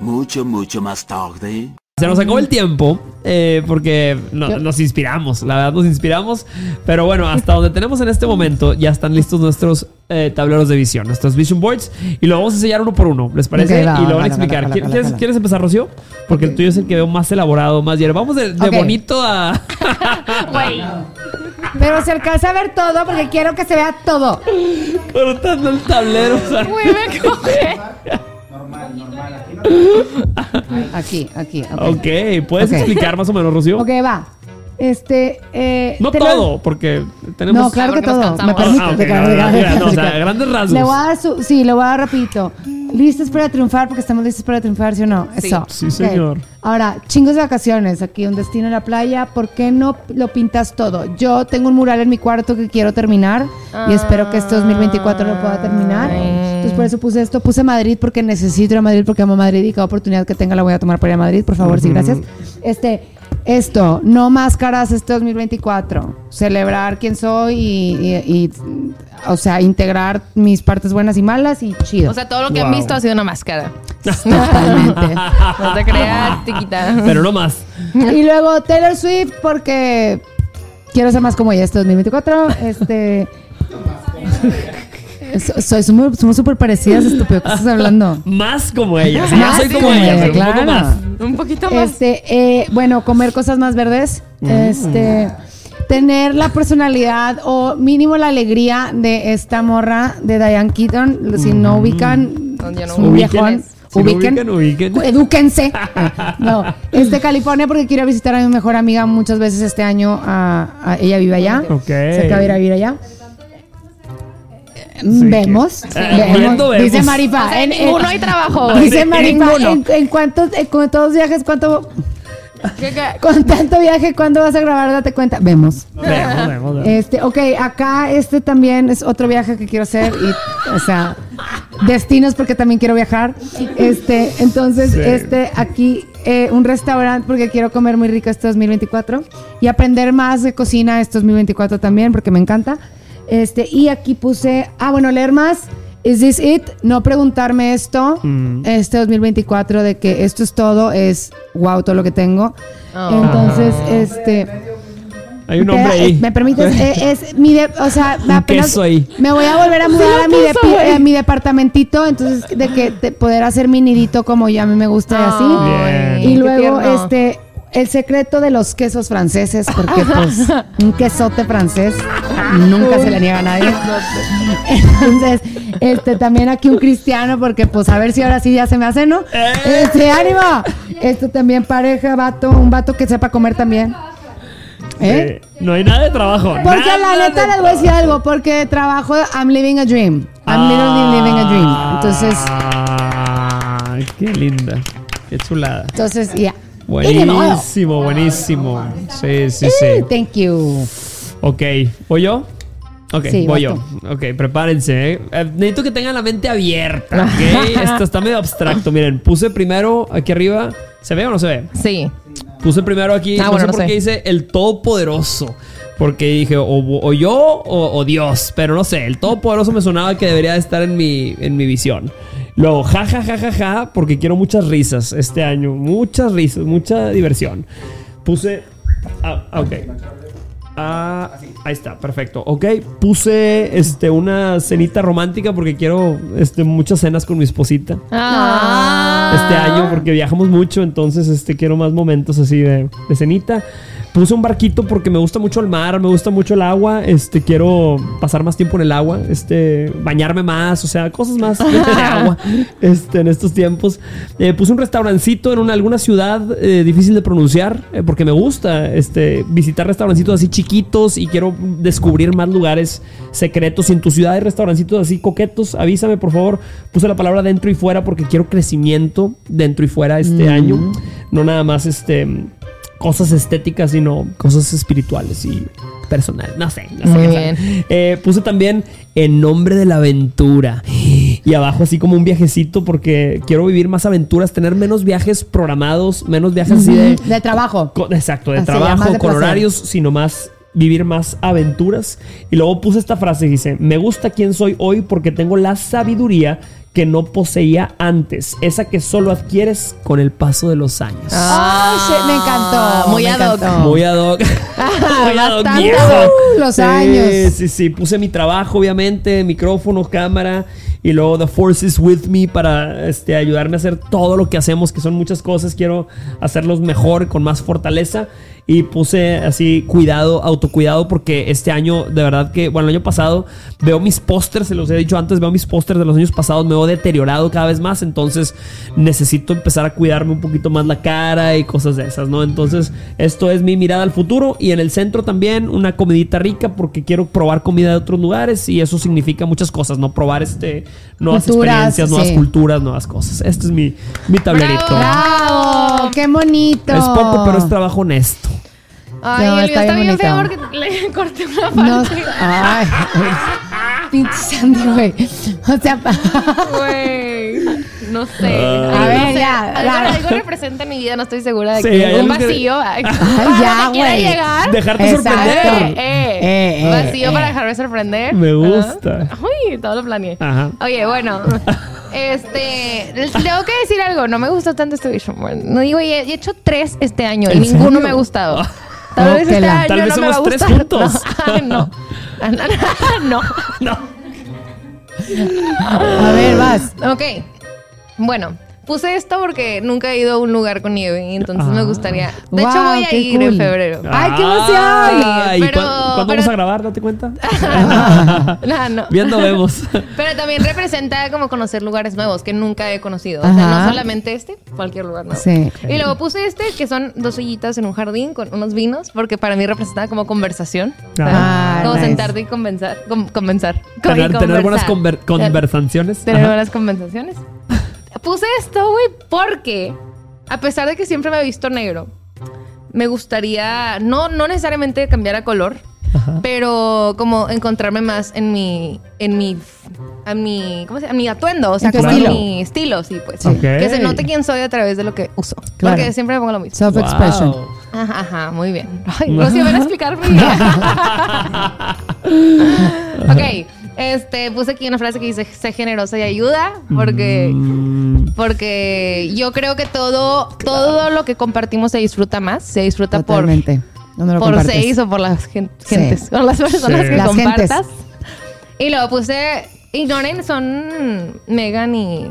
S4: Mucho, mucho más tarde.
S1: Se nos acabó el tiempo eh, porque no- nos inspiramos, la verdad nos inspiramos. Pero bueno, hasta donde tenemos en este momento ya están listos nuestros eh, tableros de visión, nuestros vision boards. Y lo vamos a enseñar uno por uno, ¿les parece?
S2: Va,
S1: y lo
S2: va,
S1: van a explicar.
S2: jala,
S1: ¿Qui-
S2: jala,
S1: ¿Quieres, empezar, Rocío? Porque el
S2: Ok.
S1: tuyo es el que veo más elaborado, más hierro. Vamos de, bonito a
S3: Güey.
S2: Pero se alcanza a ver todo porque quiero que se vea todo.
S1: cortando el tablero. o sea.
S3: Güey, me coge.
S2: Aquí, aquí. ok.
S1: Ok, ¿puedes
S2: Ok.
S1: explicar más o menos, Rocío?
S2: Ok, va. Este. Eh,
S1: No
S2: te lo-
S1: todo, porque tenemos...
S2: No, claro que todo. Me permite.
S1: Ah, no, o sea, grandes rasgos.
S2: Le voy a dar su, sí, le voy a dar rapidito. ¿Listos para triunfar? Porque estamos listos para triunfar, ¿sí o no?
S3: Sí.
S2: Eso.
S1: Sí, señor.
S2: Ahora, chingos de vacaciones, aquí un destino en la playa. ¿Por qué no lo pintas todo? Yo tengo un mural en mi cuarto que quiero terminar y espero que este 2024 lo pueda terminar. Entonces, por eso puse esto. Puse Madrid porque necesito ir a Madrid porque amo Madrid y cada oportunidad que tenga la voy a tomar para ir a Madrid. Por favor, sí, gracias. Este, esto, no máscaras este 2024. Celebrar quién soy y, y- y, o sea, integrar mis partes buenas y malas y chido.
S3: O sea, todo lo que han
S1: Wow.
S3: visto ha sido una máscara.
S2: Totalmente.
S3: No te creas, chiquita.
S1: Pero no más.
S2: Y luego Taylor Swift porque quiero ser más como ella este 2024. Este. So- Soy, somos súper parecidas, estúpido. ¿Qué estás hablando?
S1: Más como ella. Sí, ya
S2: Más
S1: soy como,
S2: como
S1: ella,
S2: ella,
S1: pero un poco
S2: claro.
S1: más.
S3: Un poquito más.
S2: Este, eh, bueno, comer cosas más verdes. Este. Tener la personalidad o mínimo la alegría de esta morra de Diane Keaton. Si no ubican,
S3: No, no
S2: es un viejón.
S1: Si no
S2: Ubiquen,
S1: ubican, ubiquen.
S2: Edúquense. No, es de California porque quiero visitar a mi mejor amiga muchas veces este año. a- a- ella vive allá.
S1: Ok.
S2: Se acaba de ir a vivir allá.
S1: Sí,
S2: vemos,
S1: que-
S2: vemos.
S1: Viendo, vemos.
S2: Dice Marifa.
S3: O sea, en
S2: en-
S3: ninguno hay trabajo.
S2: Dice
S3: ninguno.
S2: en, en cuántos, en cuántos viajes, cuánto,
S3: ¿Qué- qué?
S2: con tanto viaje, ¿cuándo vas a grabar? Date cuenta. Vemos.
S1: Vemos, vemos, vemos.
S2: Este, ok, acá este también es otro viaje que quiero hacer y, o sea, destinos porque también quiero viajar. Este, entonces,
S1: Sí.
S2: este, aquí eh, un restaurante porque quiero comer muy rico este 2024 y aprender más de cocina este 2024 también porque me encanta. Este, y aquí puse, ah, bueno, leer más. Is this it? No preguntarme esto
S1: Mm.
S2: este 2024 de que esto es todo, es wow todo lo que tengo.
S3: Oh.
S2: Entonces, este
S1: Hay un hombre ahí.
S2: eh, ¿Me permites? Eh, es mi de, o sea, apenas
S1: ahí.
S2: me voy a volver a mudar a mi,
S3: güey.
S2: a mi departamentito, entonces de que te- poder hacer mi nidito como yo a mí me gusta y así.
S1: Bien.
S2: Y luego este el secreto de los quesos franceses, porque pues un quesote francés nunca se le niega a nadie. Entonces, este también aquí un cristiano, porque pues a ver si ahora sí ya se me hace, ¿no?
S1: ¡Eh!
S2: Este, ánimo. Esto también pareja, vato, un vato que sepa comer también. ¿Eh?
S1: Eh, no hay nada de trabajo.
S2: Porque
S1: nada
S2: la neta
S1: de
S2: les voy a decir algo, porque trabajo, I'm living a dream. I'm literally living a dream. Entonces,
S1: Ay, qué linda. Qué chulada.
S2: entonces, ya.
S1: Buenísimo, buenísimo. Sí, sí, sí.
S2: Thank you.
S1: Ok, ¿voy yo? Ok,
S2: Sí,
S1: voy yo. Ok, prepárense. ¿eh? Eh, necesito que tengan la mente abierta, ¿ok? Esto está medio abstracto. Miren, puse primero aquí arriba. ¿Se ve o no se ve?
S3: Sí.
S1: Puse primero aquí,
S3: Ah,
S1: no
S3: bueno,
S1: sé
S3: no
S1: por
S3: sé.
S1: qué dice el Todopoderoso. Porque dije, o, o yo o, o Dios. Pero no sé, el Todopoderoso me sonaba que debería de estar en mi, en mi visión. Luego, ja, ja, ja, ja, ja, porque quiero muchas risas este año. Muchas risas, mucha diversión. Puse... Ah, ah, ok. Ah, ahí está, perfecto. Ok, puse este, una cenita romántica porque quiero este, muchas cenas con mi esposita
S3: Ah.
S1: este año porque viajamos mucho, entonces este quiero más momentos así de, de cenita. Puse un barquito porque me gusta mucho el mar, me gusta mucho el agua, este quiero pasar más tiempo en el agua, este bañarme más, o sea, cosas más de agua este, en estos tiempos. Eh, puse un restaurancito en una, alguna ciudad eh, difícil de pronunciar eh, porque me gusta este, visitar restaurancitos así chiquitos y quiero descubrir más lugares secretos. Si en tu ciudad hay restaurancitos así coquetos, avísame por favor. Puse la palabra dentro y fuera porque quiero crecimiento dentro y fuera este año. No nada más este cosas estéticas, sino cosas espirituales y personales. No sé, no sé.
S3: Muy bien.
S1: Eh, puse también en nombre de la aventura. Y abajo así como un viajecito porque quiero vivir más aventuras, tener menos viajes programados, menos viajes así de...
S2: De trabajo.
S1: co- exacto, de
S2: Así,
S1: trabajo,
S2: de
S1: con horarios, sino más vivir más aventuras. Y luego puse esta frase, dice, me gusta quién soy hoy porque tengo la sabiduría que no poseía antes, esa que solo adquieres con el paso de los años.
S2: Shit, me encantó.
S3: Muy
S2: me
S3: ad hoc.
S2: encantó.
S1: Muy ad hoc. Muy ad hoc.
S2: Uh, los
S1: Sí,
S2: años.
S1: Sí, sí. Puse mi trabajo, obviamente, micrófono, cámara. Y luego The Force is with me para este, ayudarme a hacer todo lo que hacemos, que son muchas cosas. Quiero hacerlos mejor, con más fortaleza. Y puse así cuidado, autocuidado, porque este año, de verdad que, bueno, el año pasado veo mis pósters, se los he dicho antes, veo mis pósters de los años pasados, me veo deteriorado cada vez más. Entonces necesito empezar a cuidarme un poquito más la cara y cosas de esas, ¿no? Entonces, esto es mi mirada al futuro. Y en el centro también una comidita rica, porque quiero probar comida de otros lugares. Y eso significa muchas cosas, ¿no? Probar este, nuevas
S2: Culturas,
S1: experiencias, nuevas
S2: sí.
S1: culturas, nuevas cosas. Este es mi, mi tablerito.
S2: ¡Bravo! ¡Qué bonito!
S1: Es poco, pero es trabajo honesto.
S3: Ay,
S2: No,
S3: el mío
S2: está bien
S3: bien feo porque le corté una
S2: No,
S3: parte.
S2: ay, pinche Sandy, güey. O sea,
S3: Güey. No sé.
S2: A
S3: Ay,
S2: ver,
S3: no sé.
S2: ya,
S3: Algo,
S2: ya.
S3: algo representa en mi vida, no estoy segura de
S1: Sí,
S3: que
S1: hay
S3: un
S1: que-
S3: vacío. Ay,
S2: ya,
S3: ¿dónde quiere
S2: güey.
S3: llegar?
S1: Dejarte
S2: Exacto.
S1: sorprender.
S3: Eh, eh,
S2: Eh, eh,
S3: vacío
S2: eh.
S3: para dejarme sorprender.
S1: Me gusta.
S3: Uy, todo lo planeé.
S1: Ajá.
S3: Oye, bueno. Este, tengo que decir algo. No me gustó tanto este Vision Board. No digo, y he, he hecho tres este año y
S1: ¿En
S3: ninguno
S1: serio?
S3: me ha gustado. Tal
S2: No,
S3: vez este
S2: la-
S3: año
S1: Tal vez
S3: no me va a
S1: somos tres
S3: gustar.
S1: juntos.
S3: No. Ay, no. No.
S1: No.
S2: a ver, vas.
S3: Ok. Bueno, puse esto porque nunca he ido a un lugar con nieve entonces me
S1: Ah.
S3: gustaría. De hecho, voy a ir
S2: cool.
S3: en febrero.
S2: ¡Ay, qué emoción!
S1: Ay,
S3: Pero-
S1: ¿cuándo, cuándo
S3: pero-
S1: vamos a grabar? ¿Date cuenta?
S3: No, no.
S1: Viendo vemos.
S3: Pero también representa como conocer lugares nuevos que nunca he conocido. O sea, no solamente este, cualquier lugar nuevo.
S2: Sí.
S3: Y luego puse este, que son dos ollitas en un jardín con unos vinos, porque para mí representa como conversación.
S2: Ah,
S3: como
S2: nice.
S3: sentarte y conversar. conversar.
S1: Tener, tener buenas conver- conversaciones.
S3: Tener
S1: Ajá.
S3: buenas conversaciones. Puse esto, güey, porque a pesar de que siempre me he visto negro, me gustaría, no, no necesariamente cambiar a color, pero como encontrarme más en mi, en mi, a mi, ¿cómo se llama? A mi atuendo, o sea,
S2: En
S3: como
S2: estilo.
S3: mi estilo, sí, pues. Que se note quién soy a través de lo que uso.
S2: Claro.
S3: Porque siempre me pongo lo mismo.
S2: Self-expression.
S1: Wow.
S3: Ajá, ajá, muy bien. Ay, no se van a explicar mi Ok, este, puse aquí una frase que dice, sé generosa y ayuda, porque,
S1: Mm,
S3: porque yo creo que todo, todo lo que compartimos se disfruta más, se disfruta por,
S2: Totalmente. ¿Dónde lo
S3: por
S2: compartes?
S3: seis o por las gen-
S2: Sí.
S3: gentes, por las personas
S1: Sí.
S3: que
S2: Las
S3: compartas.
S2: gentes.
S3: Y luego puse, ignoren, son Megan y...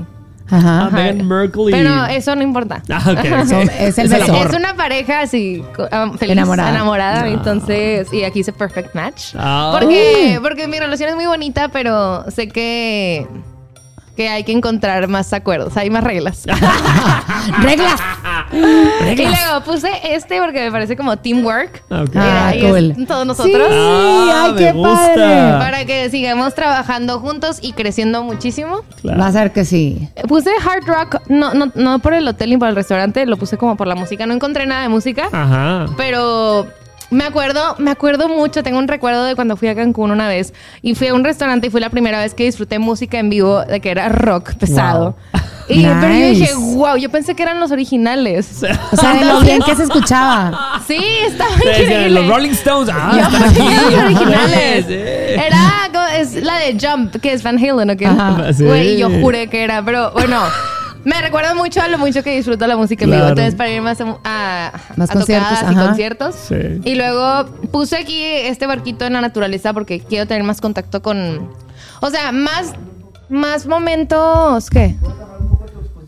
S2: Ajá.
S1: Ah, Meghan Markle y-
S3: Pero eso no importa.
S1: Ah,
S2: es el
S1: Es
S3: una pareja así, um, feliz,
S2: Enamorada.
S3: enamorada.
S1: Ah.
S3: entonces, y aquí dice perfect match.
S1: Ah.
S3: Porque, porque mi relación es muy bonita, pero sé que, que hay que encontrar más acuerdos, hay más reglas.
S2: ¡Reglas!
S3: y luego puse este porque me parece como teamwork. Mira,
S2: Ah, cool.
S3: es todos nosotros.
S2: Sí,
S1: Ah,
S2: ay, qué
S1: gusta.
S2: padre.
S3: Para que sigamos trabajando juntos y creciendo muchísimo.
S1: Claro.
S2: Vas a ver que sí.
S3: Puse hard rock, no, no, no por el hotel ni por el restaurante, lo puse como por la música. No encontré nada de música.
S1: Ajá.
S3: Pero me acuerdo, me acuerdo mucho, tengo un recuerdo de cuando fui a Cancún una vez y fui a un restaurante y fue la primera vez que disfruté música en vivo de que era rock pesado. Y pero yo
S2: Nice.
S3: dije, wow, yo pensé que eran los originales.
S2: O sea, de lo bien que se escuchaba.
S3: Sí, estaba
S1: Sí, sí,
S3: increíble.
S1: Los Rolling Stones. Ah,
S3: Yo
S1: están aquí.
S3: los originales.
S1: Sí.
S3: Era, es la de Jump, que es Van Halen, ¿o qué?
S1: Sí.
S3: Güey, yo juré que era, pero bueno. Me recuerda mucho a lo mucho que disfruto la música en vivo.
S1: Claro.
S3: Entonces, para ir más a, a,
S2: Más
S3: a
S2: conciertos,
S3: tocadas y conciertos.
S1: Sí.
S3: Y luego puse aquí este barquito en la naturaleza porque quiero tener más contacto con. O sea, más, más momentos. ¿Qué?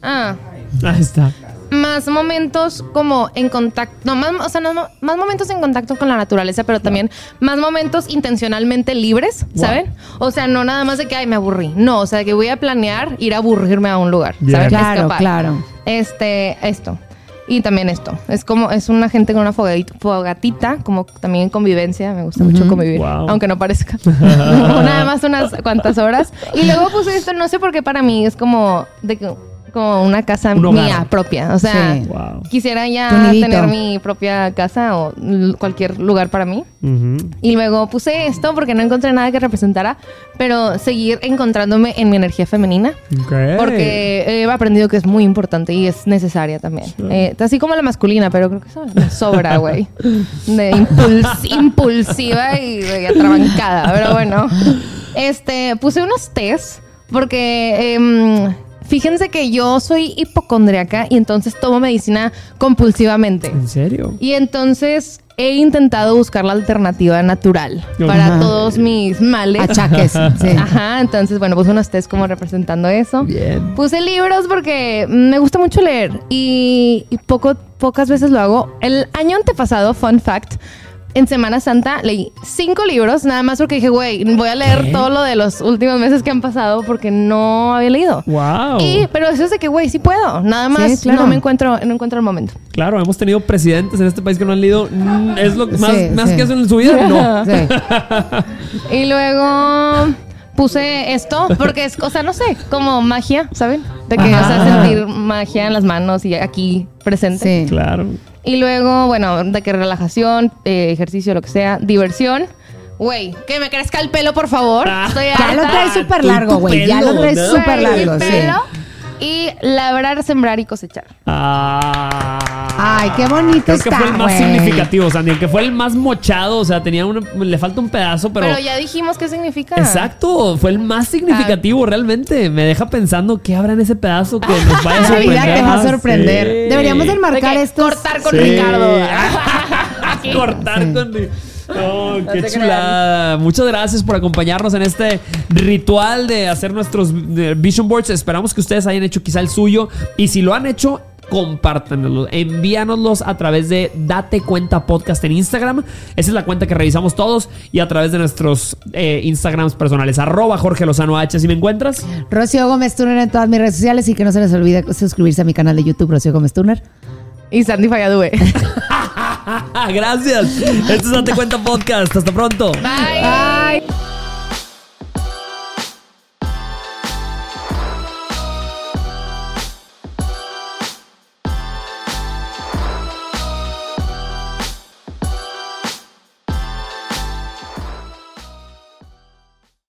S3: Ah.
S1: Ahí está.
S3: Más momentos como en contacto. No, más, o sea, no, no, más momentos en contacto con la naturaleza, pero también más momentos intencionalmente libres, ¿saben? O sea, no nada más de que, ay, me aburrí. No, o sea, que voy a planear ir a aburrirme a un lugar,
S1: Bien.
S3: ¿saben?
S2: Claro,
S3: Escapar.
S2: claro.
S3: Este, esto. Y también esto. Es como, es una gente con una fogatita, fogatita como también en convivencia. Me gusta mucho convivir.
S1: Wow.
S3: Aunque no parezca. Nada más unas cuantas horas. Y luego puse esto, no sé por qué para mí es como de que- como una casa
S1: Un
S3: mía propia. O sea,
S2: Sí.
S1: Wow.
S3: quisiera ya tener mi propia casa o cualquier lugar para mí. Y luego puse esto porque no encontré nada que representara, pero seguir encontrándome en mi energía femenina.
S1: Ok.
S3: Porque he aprendido que es muy importante y es necesaria también. Eh, así como la masculina, pero creo que eso me sobra, güey. De impuls- impulsiva y de atrabancada. Pero bueno. Este, puse unos tés porque em, Fíjense que yo soy hipocondriaca y entonces tomo medicina compulsivamente.
S1: ¿En serio?
S3: Y entonces he intentado buscar la alternativa natural para
S2: Ajá.
S3: todos mis males.
S2: Achaques. Sí.
S3: Ajá, entonces bueno, puse unos test como representando eso.
S1: Bien.
S3: Puse libros porque me gusta mucho leer y, y poco, pocas veces lo hago. El año antepasado, fun fact, en Semana Santa leí cinco libros, nada más porque dije, güey, voy a leer
S1: ¿Qué?
S3: todo lo de los últimos meses que han pasado porque no había leído.
S1: Wow.
S3: Y, pero eso es de que, güey, sí puedo. Nada más
S2: Sí, claro.
S3: no me encuentro, no encuentro el momento.
S1: Claro, hemos tenido presidentes en este país que no han leído. mm, ¿Es lo más,
S2: Sí,
S1: más
S2: sí.
S1: que hacen en su vida? No.
S3: Y luego puse esto porque es, o sea, no sé, como magia, ¿saben? De que, o sea,
S2: Ajá.
S3: sentir magia en las manos y aquí presente.
S2: Sí.
S1: Claro.
S3: Y luego, bueno, de que relajación, eh, ejercicio, lo que sea, diversión. Güey, que me crezca el pelo, por favor.
S1: Ah.
S3: Estoy
S2: Ya lo traes súper largo, güey. Ya lo traes
S1: ¿no?
S2: súper largo,
S3: mi
S2: sí.
S3: pelo. Y labrar, sembrar y cosechar.
S1: Ah.
S2: Ay, qué bonito
S1: Creo que
S2: está,
S1: fue el más
S2: güey.
S1: significativo, Sandy. El que fue el más mochado. O sea, tenía un, le falta un pedazo, pero.
S3: Pero, ya dijimos qué significa.
S1: Exacto, fue el más significativo realmente. Me deja pensando qué habrá en ese pedazo que nos vaya a
S2: La
S1: sorprender.
S2: vida te va a sorprender.
S1: Sí.
S2: Deberíamos de
S3: De
S2: marcar
S3: que
S2: estos.
S3: Cortar con
S1: Sí.
S3: Ricardo.
S1: Cortar
S2: Sí.
S1: con. Oh,
S3: No
S1: qué chulada. Muchas gracias por acompañarnos en este ritual de hacer nuestros vision boards. Esperamos que ustedes hayan hecho quizá el suyo. Y si lo han hecho, compártanlos, envíanoslos a través de Date Cuenta Podcast en Instagram. Esa es la cuenta que revisamos todos y a través de nuestros eh, Instagrams personales. Arroba Jorge Lozano H. Si me encuentras.
S2: Rocío Gómez Turner en todas mis redes sociales y que no se les olvide suscribirse a mi canal de YouTube, Rocío Gómez Turner.
S3: Y Sandy Falladue.
S1: Gracias. Esto es Date Cuenta Podcast. Hasta pronto.
S3: Bye.